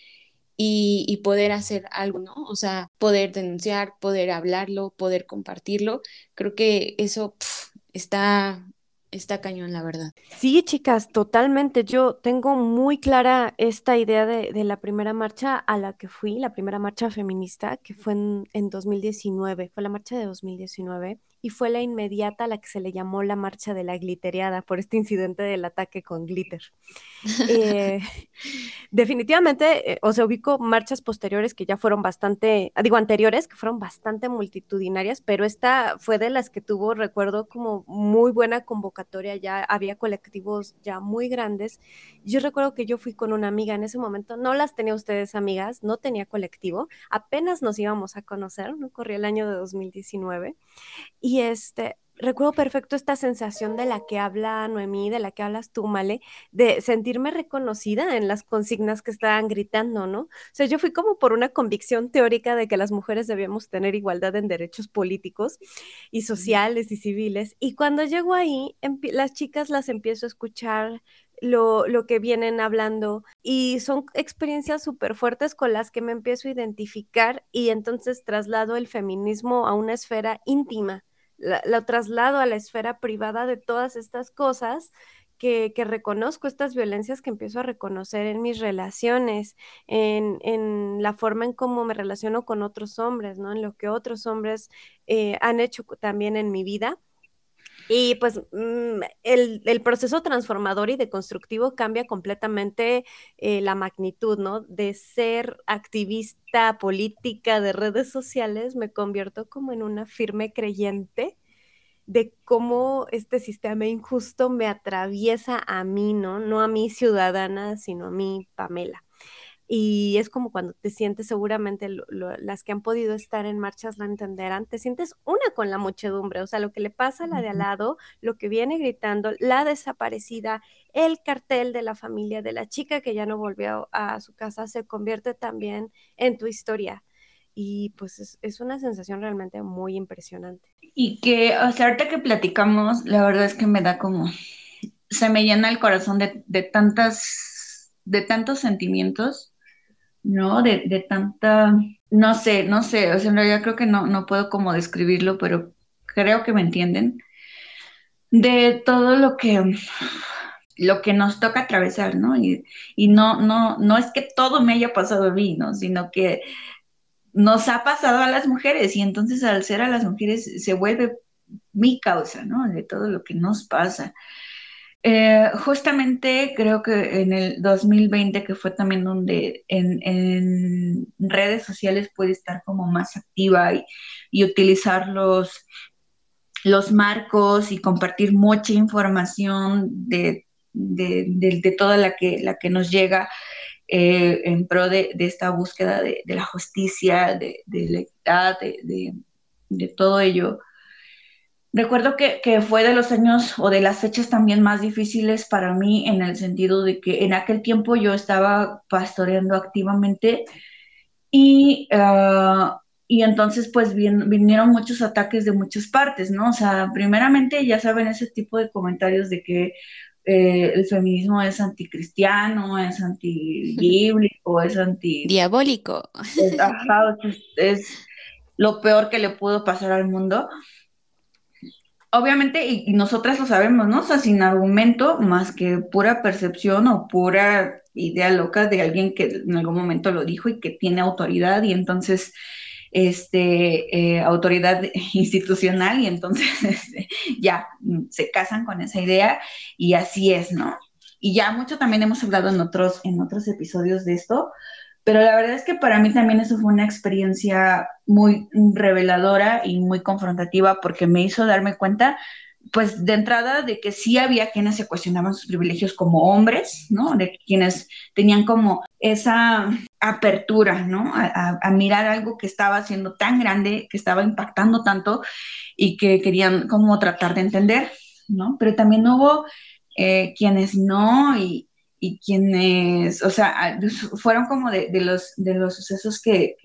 y, poder hacer algo, ¿no? O sea, poder denunciar, poder hablarlo, poder compartirlo. Creo que eso está, está cañón, la verdad. Sí, chicas, totalmente. Yo tengo muy clara esta idea de, de, la primera marcha a la que fui, la primera marcha feminista, que fue en, en 2019, fue la marcha de 2019 y fue la inmediata a la que se le llamó la marcha de la glitteriada por este incidente del ataque con glitter. Eh, definitivamente, eh, o sea, ubico marchas posteriores que ya fueron bastante, digo, anteriores, que fueron bastante multitudinarias, pero esta fue de las que tuvo, recuerdo, como muy buena convocatoria, ya había colectivos ya muy grandes. Yo recuerdo que yo fui con una amiga en ese momento, no las tenía ustedes amigas, no tenía colectivo, apenas nos íbamos a conocer, no corría el año de 2019. Y este, recuerdo perfecto esta sensación de la que habla Noemí, de la que hablas tú, Male, de sentirme reconocida en las consignas que estaban gritando, ¿no? O sea, yo fui como por una convicción teórica de que las mujeres debíamos tener igualdad en derechos políticos y sociales y civiles. Y cuando llego ahí, las chicas las empiezo a escuchar lo, lo, que vienen hablando y son experiencias súper fuertes con las que me empiezo a identificar y entonces traslado el feminismo a una esfera íntima lo traslado a la esfera privada de todas estas cosas que, que, reconozco, estas violencias que empiezo a reconocer en mis relaciones, en, la forma en cómo me relaciono con otros hombres, ¿no? En lo que otros hombres eh, han hecho también en mi vida. Y pues mm, el, proceso transformador y deconstructivo cambia completamente eh, la magnitud, ¿no? De ser activista política de redes sociales, me convierto como en una firme creyente de cómo este sistema injusto me atraviesa a mí, ¿no? No a mi ciudadana, sino a mí, Pamela y es como cuando te sientes, seguramente las que han podido estar en marchas lo entenderán, te sientes una con la muchedumbre, o sea, lo que le pasa a la de al lado, lo que viene gritando, la desaparecida, el cartel de la familia de la chica que ya no volvió a su casa, se convierte también en tu historia. Y pues es, es una sensación realmente muy impresionante. Y que, o sea, ahorita que platicamos, la verdad es que me da como, se me llena el corazón de, de tantas, de tantos sentimientos ¿no? De, de, tanta, no sé, no sé, o sea, en realidad creo que no, no puedo como describirlo, pero creo que me entienden, de todo lo que, lo que nos toca atravesar, ¿no? Y, y no, no, no es que todo me haya pasado a mí, ¿no? Sino que nos ha pasado a las mujeres y entonces al ser a las mujeres se vuelve mi causa, ¿no? De todo lo que nos pasa. Eh, justamente creo que en el 2020, que fue también donde en, redes sociales puede estar como más activa y, utilizar los, los marcos y compartir mucha información de, de, toda la que, la que nos llega eh, en pro de, esta búsqueda de, la justicia, de, la equidad, de todo ello. Recuerdo que, fue de los años o de las fechas también más difíciles para mí en el sentido de que en aquel tiempo yo estaba pastoreando activamente y, ah, y entonces pues vinieron muchos ataques de muchas partes, ¿no? O sea, primeramente ya saben ese tipo de comentarios de que eh, el feminismo es anticristiano, es antibíblico, es anti... Diabólico. Es, es lo peor que le pudo pasar al mundo obviamente, y, nosotras lo sabemos, ¿no? O sea, sin argumento más que pura percepción o pura idea loca de alguien que en algún momento lo dijo y que tiene autoridad y entonces, este, eh, autoridad institucional y entonces este, ya se casan con esa idea y así es, ¿no? Y ya mucho también hemos hablado en otros, en otros episodios de esto, pero la verdad es que para mí también eso fue una experiencia muy reveladora y muy confrontativa porque me hizo darme cuenta, pues de entrada, de que sí había quienes se cuestionaban sus privilegios como hombres, ¿no? De quienes tenían como esa apertura, ¿no? A, mirar algo que estaba siendo tan grande, que estaba impactando tanto y que querían como tratar de entender, ¿no? Pero también hubo eh, quienes no y, y quienes, o sea, fueron como de, los, de los sucesos que,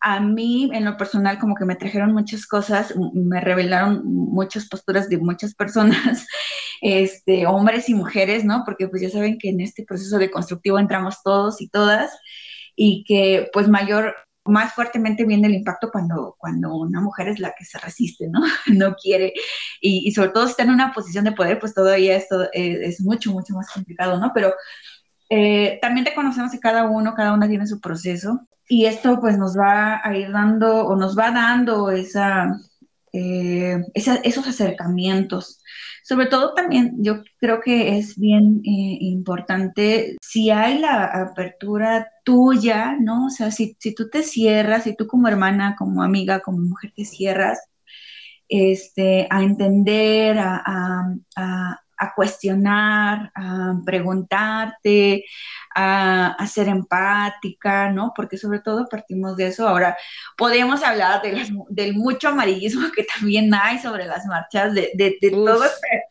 a mí en lo personal como que me trajeron muchas cosas, me revelaron muchas posturas de muchas personas, este, hombres y mujeres, ¿no? Porque pues ya saben que en este proceso de constructivo entramos todos y todas y que pues mayor más fuertemente viene el impacto cuando, cuando una mujer es la que se resiste, ¿no? no quiere. Y, sobre todo si está en una posición de poder, pues todavía esto eh, es mucho, mucho más complicado, ¿no? Pero eh, también te conocemos que cada uno, cada una tiene su proceso. Y esto pues nos va a ir dando o nos va dando esa, eh, esos acercamientos sobre todo también yo creo que es bien eh, importante si hay la apertura tuya, ¿no? O sea, si, si tú te cierras, si tú como hermana, como amiga, como mujer te cierras, este, a entender, a, a cuestionar, a preguntarte, a, ser empática, ¿no? Porque sobre todo partimos de eso. Ahora, podemos hablar de del mucho amarillismo que también hay sobre las marchas, de, de, todo este...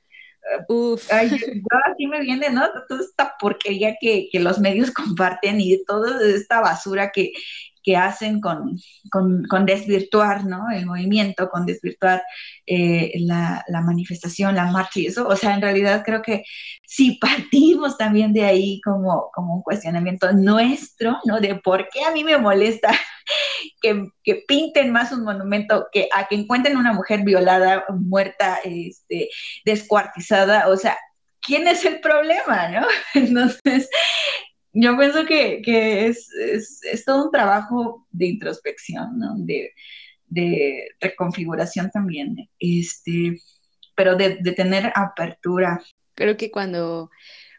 Uf. Ay, así me viene, ¿no? Toda esta porquería que, que los medios comparten y toda esta basura que, que hacen con, con, desvirtuar ¿no? el movimiento, con desvirtuar eh, la, manifestación, la marcha y eso. O sea, en realidad creo que si partimos también de ahí como, como un cuestionamiento nuestro, ¿no? De por qué a mí me molesta que, que, pinten más un monumento que a que encuentren una mujer violada, muerta, este, descuartizada. O sea, ¿quién es el problema, no? Entonces, yo pienso que, es, todo un trabajo de introspección, ¿no? de, reconfiguración también, este, pero de, tener apertura. Creo que cuando,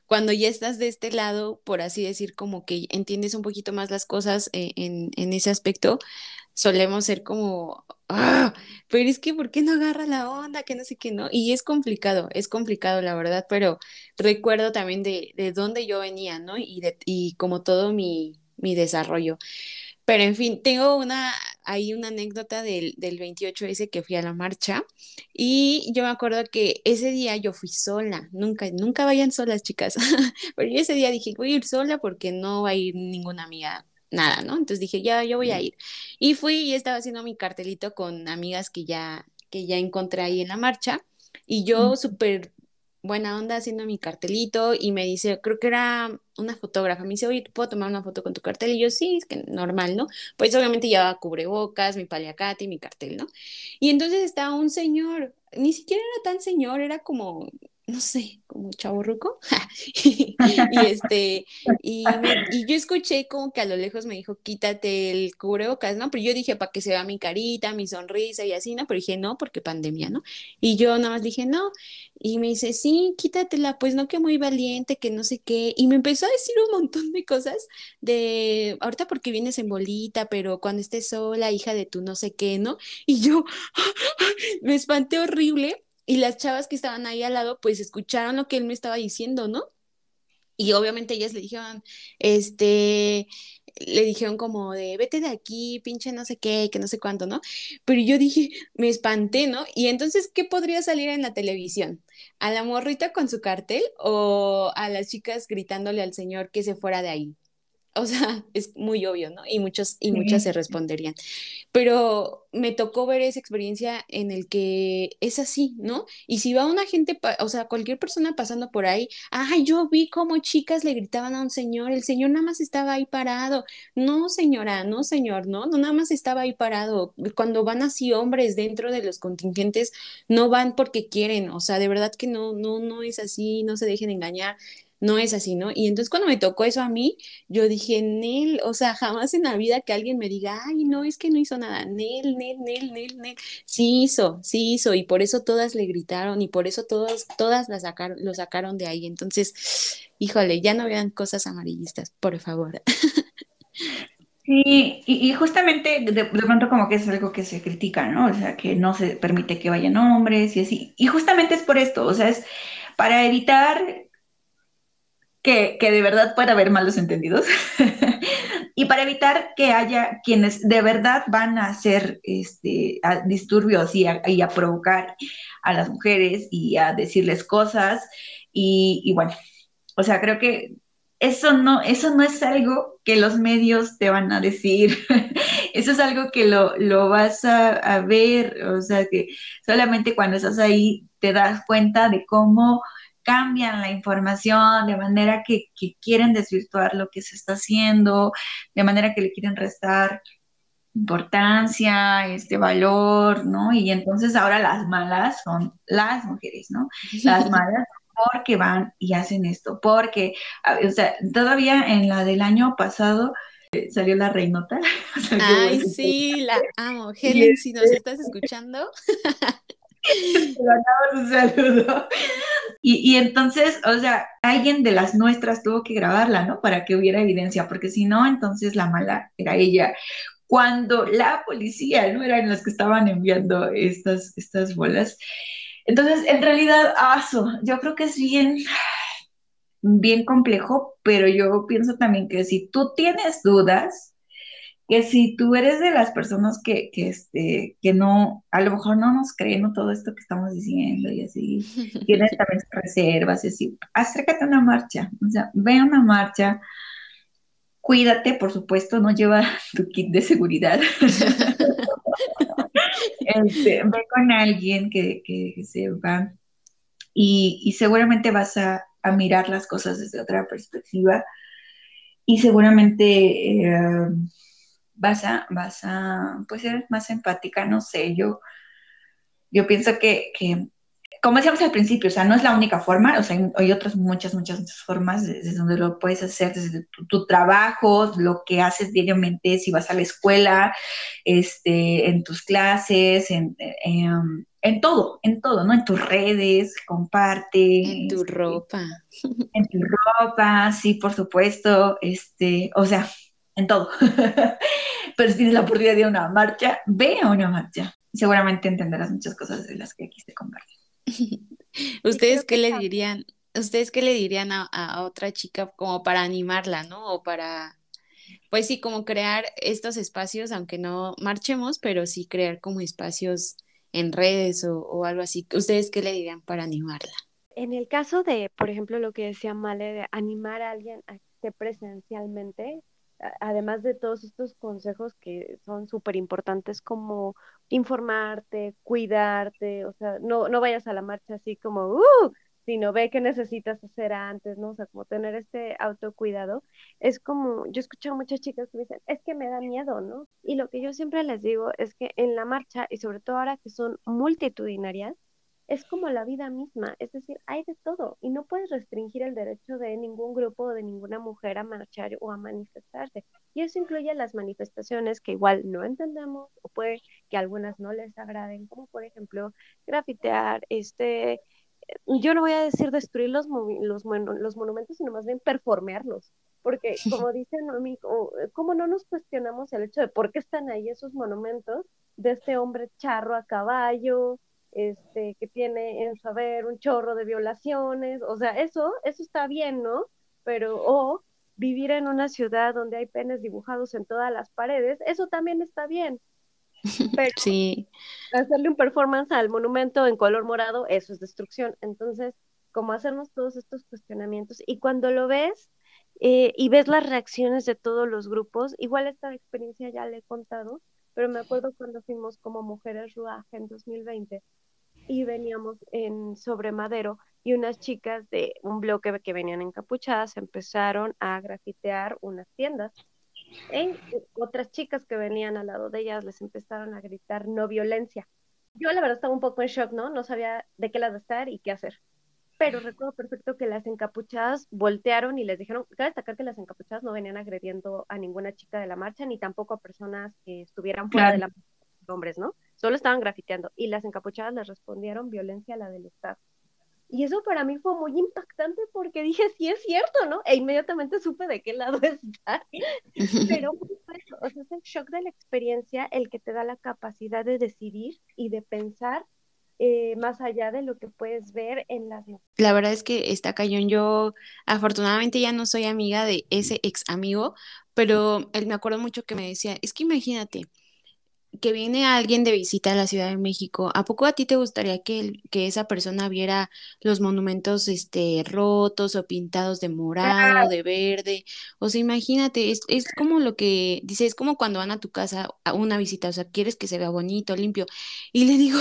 cuando ya estás de este lado, por así decir, como que entiendes un poquito más las cosas eh, en, en ese aspecto, solemos ser como, ah, pero es que ¿por qué no agarra la onda? Que no sé qué, ¿no? Y es complicado, es complicado, la verdad, pero recuerdo también de, de dónde yo venía, ¿no? Y, de, y como todo mi, mi desarrollo. Pero en fin, tengo una, hay una anécdota del, del 28S que fui a la marcha y yo me acuerdo que ese día yo fui sola, nunca, nunca vayan solas chicas, pero yo ese día dije voy a ir sola porque no va a ir ninguna amiga nada, ¿no? Entonces dije, ya, yo voy a ir. Y fui y estaba haciendo mi cartelito con amigas que ya, que ya encontré ahí en la marcha. Y yo súper buena onda haciendo mi cartelito y me dice, creo que era una fotógrafa, me dice, oye, ¿puedo tomar una foto con tu cartel? Y yo, sí, es que normal, ¿no? Pues obviamente llevaba cubrebocas, mi paliacate y mi cartel, ¿no? Y entonces estaba un señor, ni siquiera era tan señor, era como no sé, como chaborruco. y, este, y, yo escuché como que a lo lejos me dijo, quítate el cubrebocas, ¿no? Pero yo dije, para que se vea mi carita, mi sonrisa y así, ¿no? Pero dije, no, porque pandemia, ¿no? Y yo nada más dije, no. Y me dice, sí, quítatela, pues no, que muy valiente, que no sé qué. Y me empezó a decir un montón de cosas de, ahorita porque vienes en bolita, pero cuando estés sola, hija de tu no sé qué, ¿no? Y yo me espanté horrible y las chavas que estaban ahí al lado, pues escucharon lo que él me estaba diciendo, ¿no? Y obviamente ellas le dijeron, este, le dijeron como de, vete de aquí, pinche no sé qué, que no sé cuánto, ¿no? Pero yo dije, me espanté, ¿no? Y entonces, ¿qué podría salir en la televisión? ¿A la morrita con su cartel o a las chicas gritándole al señor que se fuera de ahí? O sea, es muy obvio, ¿no? Y muchos y muchas se responderían. Pero me tocó ver esa experiencia en el que es así, ¿no? Y si va una gente, o sea, cualquier persona pasando por ahí, ay, yo vi como chicas le gritaban a un señor, el señor nada más estaba ahí parado. No, señora, no, señor, no, no nada más estaba ahí parado. Cuando van así hombres dentro de los contingentes, no van porque quieren, o sea, de verdad que no, no, no es así, no se dejen engañar no es así, ¿no? Y entonces cuando me tocó eso a mí, yo dije, Nel, o sea, jamás en la vida que alguien me diga, ay, no, es que no hizo nada, Nel, Nel, Nel, Nel, Nel, sí hizo, sí hizo, y por eso todas le gritaron, y por eso todas, todas la sacaron, lo sacaron de ahí. Entonces, híjole, ya no vean cosas amarillistas, por favor. Sí, y, justamente de, de, pronto como que es algo que se critica, ¿no? O sea, que no se permite que vayan hombres y así. Y justamente es por esto, o sea, es para evitar que, de verdad pueda haber malos entendidos. Y para evitar que haya quienes de verdad van a hacer este, disturbios y a, provocar a las mujeres y a decirles cosas. Y, bueno, o sea, creo que eso no, eso no es algo que los medios te van a decir, eso es algo que lo, lo vas a, a, ver, o sea, que solamente cuando estás ahí te das cuenta de cómo cambian la información de manera que, quieren desvirtuar lo que se está haciendo, de manera que le quieren restar importancia, este valor, ¿no? Y entonces ahora las malas son las mujeres, ¿no? Las malas porque van y hacen esto, porque, o sea, todavía en la del año pasado eh, salió la reinota. Ay, sí, la amo. Helen, si nos este estás escuchando. Y, entonces, o sea, alguien de las nuestras tuvo que grabarla, ¿no? Para que hubiera evidencia, porque si no, entonces la mala era ella. Cuando la policía, ¿no? Eran los que estaban enviando estas, estas bolas. Entonces, en realidad, yo creo que es bien, bien complejo, pero yo pienso también que si tú tienes dudas, que si tú eres de las personas que, que, este, que no, a lo mejor no nos creen todo esto que estamos diciendo y así, tienes también reservas y así, acércate a una marcha, o sea, ve a una marcha, cuídate, por supuesto, no lleva tu kit de seguridad. Este, ve con alguien que, que sepa y, y, seguramente vas a, a, mirar las cosas desde otra perspectiva y seguramente eh, vas a, vas a pues, ser más empática, no sé, yo, yo pienso que, que, como decíamos al principio, o sea, no es la única forma, o sea, hay, otras muchas, muchas, muchas formas desde donde lo puedes hacer, desde tu, trabajo, lo que haces diariamente, si vas a la escuela, este, en tus clases, en, en, todo, en todo, ¿no? En tus redes, comparte. En tu este, ropa. En tu ropa, sí, por supuesto, este, o sea, en todo. Pero si tienes la oportunidad de ir a una marcha, ve a una marcha. Seguramente entenderás muchas cosas de las que aquí se comparten. ¿Ustedes qué le dirían? ¿Ustedes qué le dirían a, otra chica como para animarla, ¿no? O para, pues sí, como crear estos espacios, aunque no marchemos, pero sí crear como espacios en redes o, o algo así. ¿Ustedes qué le dirían para animarla? En el caso de, por ejemplo, lo que decía Male, de animar a alguien a que esté presencialmente, además de todos estos consejos que son súper importantes como informarte, cuidarte, o sea, no, no vayas a la marcha así como, ¡uh! sino ve qué necesitas hacer antes, ¿no? O sea, como tener este autocuidado. Es como, yo he escuchado muchas chicas que me dicen, es que me da miedo, ¿no? Y lo que yo siempre les digo es que en la marcha, y sobre todo ahora que son multitudinarias, es como la vida misma, es decir, hay de todo y no puedes restringir el derecho de ningún grupo o de ninguna mujer a marchar o a manifestarse. Y eso incluye las manifestaciones que igual no entendemos o puede que algunas no les agraden, como por ejemplo grafitear, este, yo no voy a decir destruir los, los, los monumentos, sino más bien performearlos. Porque como dicen, ¿cómo no nos cuestionamos el hecho de por qué están ahí esos monumentos de este hombre charro a caballo, este, que tiene en su haber un chorro de violaciones, o sea, eso, eso está bien, ¿no? Pero, o vivir en una ciudad donde hay penes dibujados en todas las paredes, eso también está bien. Pero sí. hacerle un performance al monumento en color morado, eso es destrucción. Entonces, como hacernos todos estos cuestionamientos y cuando lo ves eh, y ves las reacciones de todos los grupos, igual esta experiencia ya le he contado, pero me acuerdo cuando fuimos como Mujeres Ruaje en 2020, y veníamos en sobre Madero y unas chicas de un bloque que venían encapuchadas empezaron a grafitear unas tiendas. En otras chicas que venían al lado de ellas les empezaron a gritar no violencia. Yo la verdad estaba un poco en shock, ¿no? No sabía de qué lado estar y qué hacer. Pero recuerdo perfecto que las encapuchadas voltearon y les dijeron, cabe destacar que las encapuchadas no venían agrediendo a ninguna chica de la marcha ni tampoco a personas que estuvieran fuera de la marcha, hombres, ¿no? Solo estaban grafiteando y las encapuchadas les respondieron violencia a la del Estado. Y eso para mí fue muy impactante porque dije, sí es cierto, ¿no? E inmediatamente supe de qué lado estar. Pero o sea, es el shock de la experiencia el que te da la capacidad de decidir y de pensar eh, más allá de lo que puedes ver en las La verdad es que está cañón. Yo afortunadamente ya no soy amiga de ese ex amigo, pero él me acuerdo mucho que me decía, es que imagínate, que viene alguien de visita a la Ciudad de México, ¿a poco a ti te gustaría que, que esa persona viera los monumentos este, rotos o pintados de morado, de verde? O sea, imagínate, es, es como lo que dice, es como cuando van a tu casa a una visita, o sea, quieres que se vea bonito, limpio. Y le digo,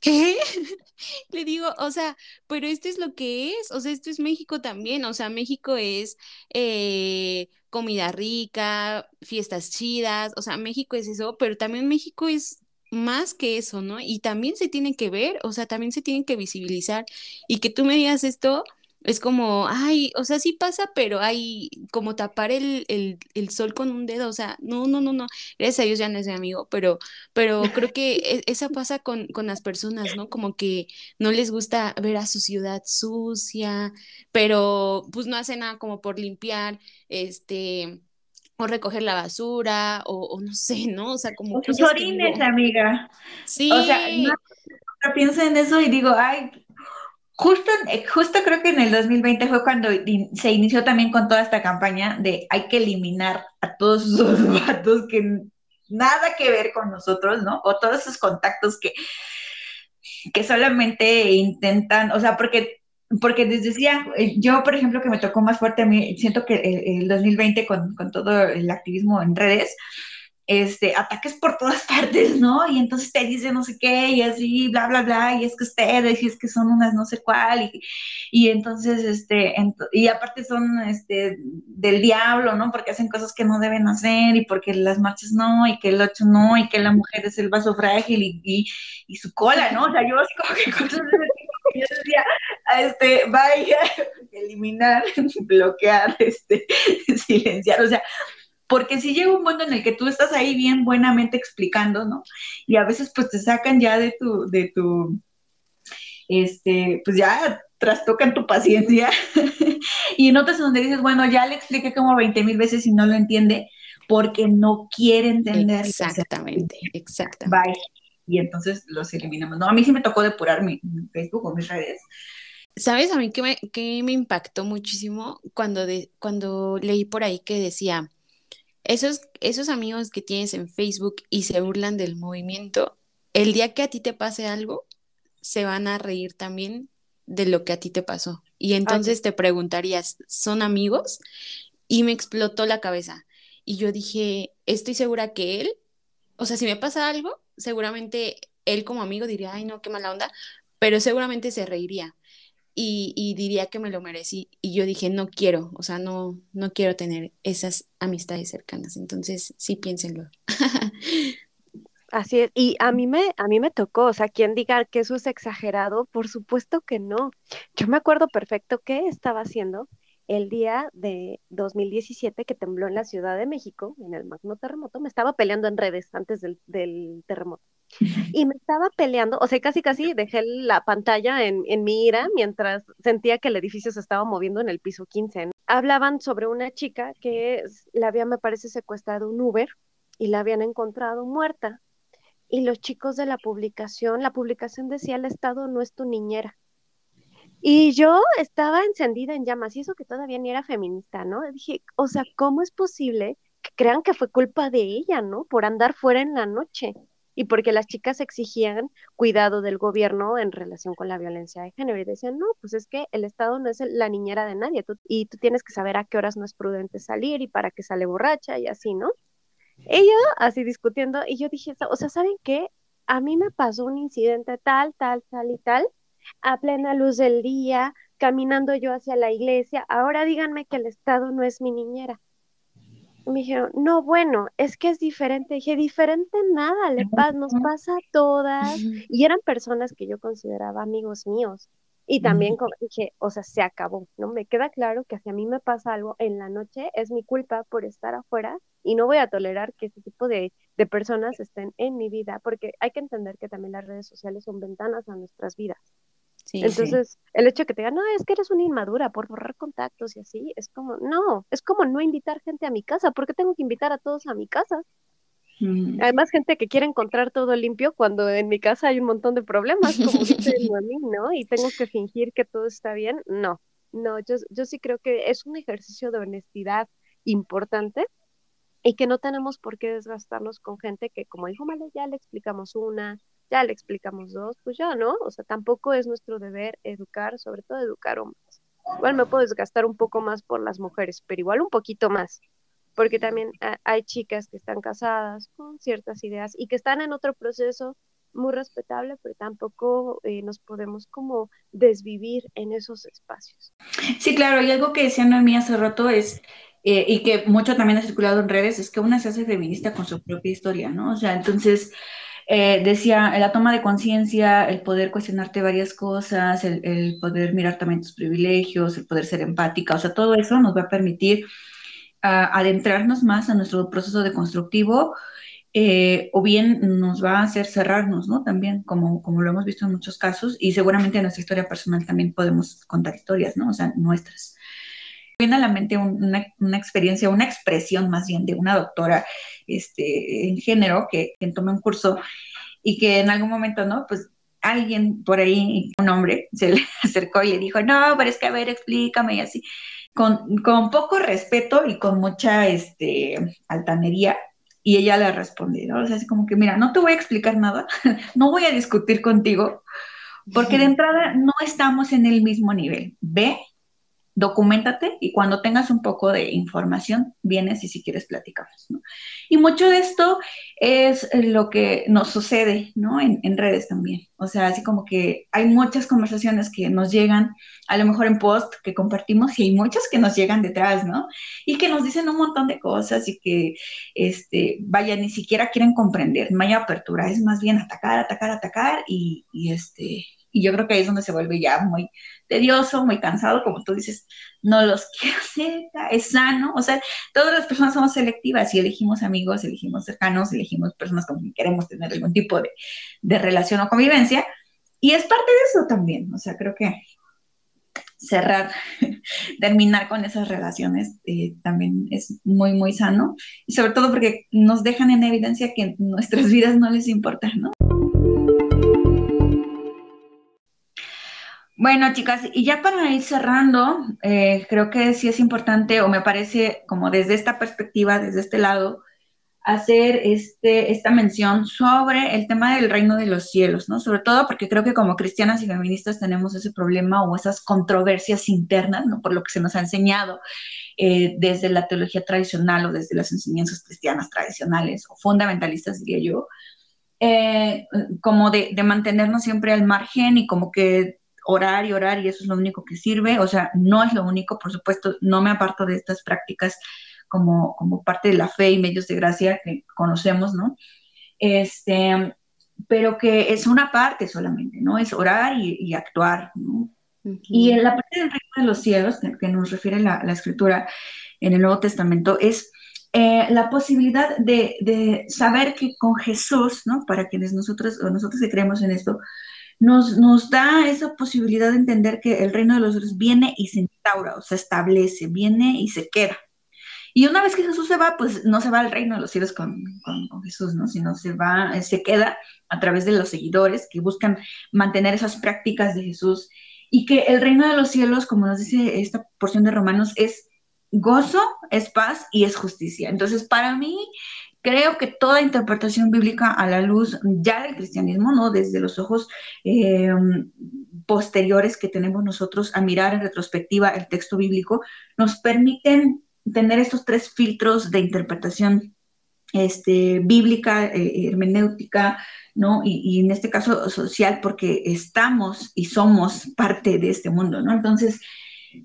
¿qué? Le digo, o sea, pero esto es lo que es, o sea, esto es México también, o sea, México es eh, comida rica, fiestas chidas, o sea, México es eso, pero también México es más que eso, ¿no? Y también se tiene que ver, o sea, también se tienen que visibilizar y que tú me digas esto, es como, ay, o sea, sí pasa, pero hay como tapar el, sol con un dedo, o sea, no, no, no, no, gracias a Dios ya no es mi amigo, pero, pero creo que e, eso pasa con, con las personas, ¿no? Como que no les gusta ver a su ciudad sucia, pero pues no hacen nada como por limpiar, este o recoger la basura, o, no sé, ¿no? O sea, como... O sus orines, amiga. Sí. O sea, no, pienso en eso y digo, ay, justo, justo creo que en el 2020 fue cuando se inició también con toda esta campaña de hay que eliminar a todos esos vatos que nada que ver con nosotros, ¿no? O todos esos contactos que, que solamente intentan, o sea, porque porque les decía, eh, yo por ejemplo que me tocó más fuerte a mí, siento que el, 2020 con, con, todo el activismo en redes, este, ataques por todas partes, ¿no? Y entonces te dice no sé qué, y así, bla, bla, bla, y es que ustedes, y es que son unas no sé cuál, y, y entonces, este, y aparte son, este, del diablo, ¿no? Porque hacen cosas que no deben hacer, y porque las marchas no, y que el 8 no, y que la mujer es el vaso frágil, y, y, su cola, ¿no? O sea, yo así como que cosas yo decía, este, vaya, eliminar, bloquear, este, silenciar, o sea, porque si llega un momento en el que tú estas ahí bien buenamente explicando, ¿no? Y a veces pues te sacan ya de tu, de tu, este, pues ya trastocan tu paciencia. y en otras donde dices, bueno, ya le expliqué como 20 mil veces y no lo entiende, porque no quiere entender. Exactamente, exactamente. Bye. Y entonces los eliminamos. No, a mí sí me tocó depurar mi, Facebook o mis redes. ¿Sabes a mí que me, que me impactó muchísimo cuando, de, cuando leí por ahí que decía, esos, esos amigos que tienes en Facebook y se burlan del movimiento, el día que a ti te pase algo, se van a reír también de lo que a ti te pasó. Y entonces te preguntarías, ¿son amigos? Y me explotó la cabeza. Y yo dije, estoy segura que él, o sea, si me pasa algo, seguramente él como amigo diría, ay, no, qué mala onda, pero seguramente se reiría y, diría que me lo merecí. Y yo dije, no quiero, o sea, no, no quiero tener esas amistades cercanas. Entonces, sí piénsenlo. Así es, y a mí me, a mí me tocó, o sea, quien diga que eso es exagerado, por supuesto que no. Yo me acuerdo perfecto qué estaba haciendo el día de 2017 que tembló en la Ciudad de México, en el magno terremoto, me estaba peleando en redes antes del, del terremoto. Y me estaba peleando, o sea, casi casi dejé la pantalla en, en mi ira mientras sentía que el edificio se estaba moviendo en el piso 15. Hablaban sobre una chica que la había, me parece, secuestrado un Uber y la habían encontrado muerta. Y los chicos de la publicación, la publicación decía, el Estado no es tu niñera. Y yo estaba encendida en llamas, y eso que todavía ni era feminista, ¿no? Dije, o sea, ¿cómo es posible que crean que fue culpa de ella, ¿no? Por andar fuera en la noche y porque las chicas exigían cuidado del gobierno en relación con la violencia de género y decían, no, pues es que el Estado no es la niñera de nadie y tú tienes que saber a qué horas no es prudente salir y para qué sale borracha y así, ¿no? Ella así discutiendo y yo dije, o sea, ¿saben qué? A mí me pasó un incidente tal, tal, tal y tal a plena luz del día, caminando yo hacia la iglesia, ahora díganme que el Estado no es mi niñera. Me dijeron, no, bueno, es que es diferente. dije, diferente nada, le nos pasa a todas. Y eran personas que yo consideraba amigos míos. Y también dije, o sea, se acabó, ¿no? Me queda claro que si a mí me pasa algo en la noche, es mi culpa por estar afuera y no voy a tolerar que este tipo de, de personas estén en mi vida, porque hay que entender que también las redes sociales son ventanas a nuestras vidas. Entonces, el hecho de que te digan, no, es que eres una inmadura por borrar contactos y así, es como, no, es como no invitar gente a mi casa, ¿por qué tengo que invitar a todos a mi casa? Mm. Además, gente que quiere encontrar todo limpio cuando en mi casa hay un montón de problemas, como dice mí, ¿no? Y tengo que fingir que todo está bien. No, no, yo, yo sí creo que es un ejercicio de honestidad importante y que no tenemos por qué desgastarnos con gente que, como dijo Male, ya le explicamos una, ya le explicamos dos, pues ya no, o sea, tampoco es nuestro deber educar, sobre todo educar hombres. Igual me puedo desgastar un poco más por las mujeres, pero igual un poquito más, porque también hay chicas que están casadas con ciertas ideas y que están en otro proceso muy respetable, pero tampoco eh, nos podemos como desvivir en esos espacios. Sí, claro, y algo que decía Noemí hace rato es, eh, y que mucho también ha circulado en redes, es que una se hace feminista con su propia historia, ¿no? O sea, entonces eh, decía, la toma de conciencia, el poder cuestionarte varias cosas, el, poder mirar también tus privilegios, el poder ser empática, o sea, todo eso nos va a permitir ah, adentrarnos más a nuestro proceso de constructivo, eh, o bien nos va a hacer cerrarnos, ¿no? También, como, como lo hemos visto en muchos casos, y seguramente en nuestra historia personal también podemos contar historias, ¿no? O sea, nuestras. Viene a la mente una, una, experiencia, una expresión más bien de una doctora este, en género que, que tomó un curso y que en algún momento, ¿no? Pues alguien por ahí, un hombre, se le acercó y le dijo, no, pero es que a ver, explícame y así, con, con poco respeto y con mucha este, altanería. Y ella le respondió, ¿no? O sea, así como que, mira, no te voy a explicar nada, no voy a discutir contigo, porque de entrada no estamos en el mismo nivel. Ve documentate y cuando tengas un poco de información, vienes y si quieres platicamos, ¿no? Y mucho de esto es lo que nos sucede, ¿no? En, en, redes también. O sea, así como que hay muchas conversaciones que nos llegan, a lo mejor en post que compartimos, y hay muchas que nos llegan detrás, ¿no? Y que nos dicen un montón de cosas y que, este, vaya, ni siquiera quieren comprender, no hay apertura, es más bien atacar, atacar, atacar y, y este, y yo creo que ahí es donde se vuelve ya muy tedioso, muy cansado, como tú dices, no los quiero cerca, es sano, o sea, todas las personas somos selectivas y elegimos amigos, elegimos cercanos, elegimos personas con quien queremos tener algún tipo de, de relación o convivencia, y es parte de eso también, o sea, creo que cerrar, terminar con esas relaciones eh, también es muy, muy sano, y sobre todo porque nos dejan en evidencia que nuestras vidas no les importan, ¿no? Bueno, chicas, y ya para ir cerrando, eh, creo que sí es importante, o me parece como desde esta perspectiva, desde este lado, hacer este, esta mención sobre el tema del reino de los cielos, ¿no? Sobre todo porque creo que como cristianas y feministas tenemos ese problema o esas controversias internas, ¿no? Por lo que se nos ha enseñado eh, desde la teología tradicional o desde las enseñanzas cristianas tradicionales o fundamentalistas, diría yo, eh, como de, de mantenernos siempre al margen y como que orar y orar y eso es lo único que sirve, o sea, no es lo único, por supuesto, no me aparto de estas prácticas como, como parte de la fe y medios de gracia que conocemos, ¿no? Este, pero que es una parte solamente, ¿no? Es orar y, actuar, ¿no? Y en la parte del reino de los cielos, que, nos refiere la, la, escritura en el Nuevo Testamento, es eh, la posibilidad de, de, saber que con Jesús, ¿no? Para quienes nosotros, o nosotros que creemos en esto, nos, nos da esa posibilidad de entender que el reino de los cielos viene y se instaura, o se establece, viene y se queda. Y una vez que Jesús se va, pues no se va al reino de los cielos con, con, Jesús, ¿no? Sino se va, se queda a través de los seguidores que buscan mantener esas prácticas de Jesús. Y que el reino de los cielos, como nos dice esta porción de Romanos, es gozo, es paz y es justicia. Entonces, para mí, creo que toda interpretación bíblica a la luz ya del cristianismo, ¿no? Desde los ojos eh, posteriores que tenemos nosotros a mirar en retrospectiva el texto bíblico, nos permiten tener estos tres filtros de interpretación este, bíblica, eh, hermenéutica, ¿no? Y, y, en este caso social, porque estamos y somos parte de este mundo, ¿no? Entonces,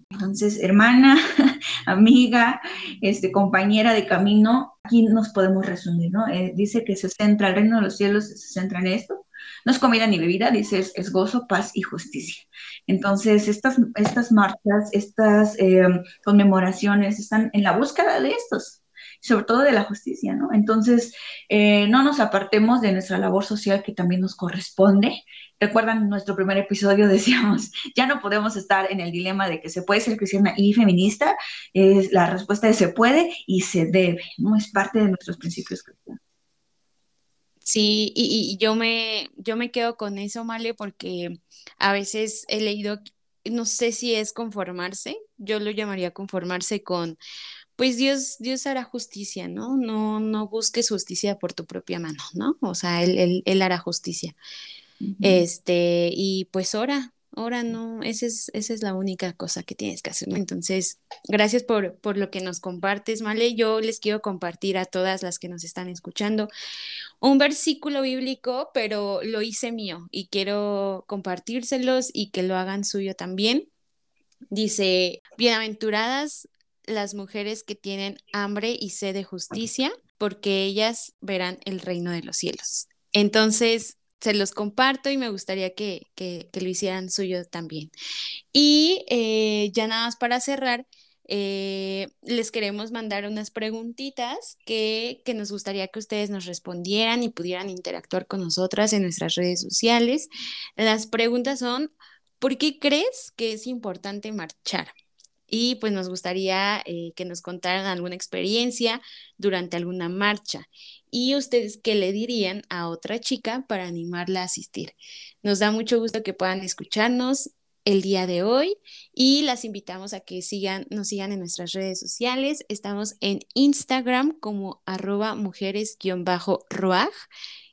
entonces, hermana, amiga, este, compañera de camino, aquí nos podemos resumir, ¿no? Eh, dice que se centra, el reino de los cielos se centra en esto. No es comida ni bebida, dice, es, gozo, paz y justicia. Entonces, estas, estas marchas, estas eh, conmemoraciones están en la búsqueda de estos, sobre todo de la justicia, ¿no? Entonces, eh, no nos apartemos de nuestra labor social que también nos corresponde. Recuerdan nuestro primer episodio, decíamos, ya no podemos estar en el dilema de que se puede ser cristiana y feminista. Es, la respuesta es se puede y se debe, ¿no? Es parte de nuestros principios cristianos. Sí, y, y, yo me, yo me quedo con eso, Male, porque a veces he leído, no sé si es conformarse, yo lo llamaría conformarse con, pues Dios, Dios hará justicia, ¿no? No, no busques justicia por tu propia mano, ¿no? O sea, Él, él, hará justicia. Este, y pues ora, ora, no, esa es, esa es la única cosa que tienes que hacer. Entonces, gracias por, por lo que nos compartes, Male. Yo les quiero compartir a todas las que nos están escuchando un versículo bíblico, pero lo hice mío y quiero compartírselos y que lo hagan suyo también. Dice, bienaventuradas las mujeres que tienen hambre y sed de justicia, porque ellas verán el reino de los cielos. Entonces, se los comparto y me gustaría que, lo hicieran suyo también. Y eh, ya nada más para cerrar, eh, les queremos mandar unas preguntitas que, que, nos gustaría que ustedes nos respondieran y pudieran interactuar con nosotras en nuestras redes sociales. Las preguntas son, ¿por qué crees que es importante marchar? Y pues nos gustaría eh, que nos contaran alguna experiencia durante alguna marcha y ustedes qué le dirían a otra chica para animarla a asistir. Nos da mucho gusto que puedan escucharnos el día de hoy y las invitamos a que sigan, nos sigan en nuestras redes sociales. Estamos en Instagram como arroba mujeres-roag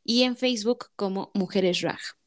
y en Facebook como Mujeres Rag.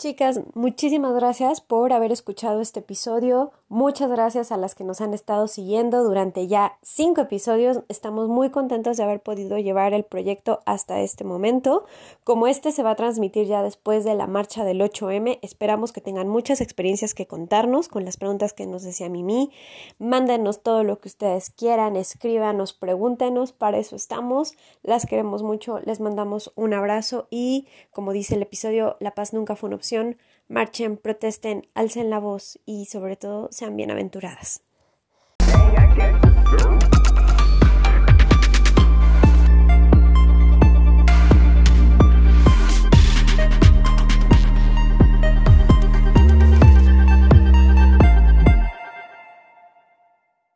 Chicas, muchísimas gracias por haber escuchado este episodio. Muchas gracias a las que nos han estado siguiendo durante ya cinco episodios. Estamos muy contentos de haber podido llevar el proyecto hasta este momento. Como este se va a transmitir ya después de la marcha del 8M, esperamos que tengan muchas experiencias que contarnos con las preguntas que nos decía Mimi. Mándenos todo lo que ustedes quieran, escríbanos, pregúntenos, para eso estamos. Las queremos mucho, les mandamos un abrazo y, como dice el episodio, la paz nunca fue una opción marchen, protesten, alcen la voz y sobre todo sean bienaventuradas.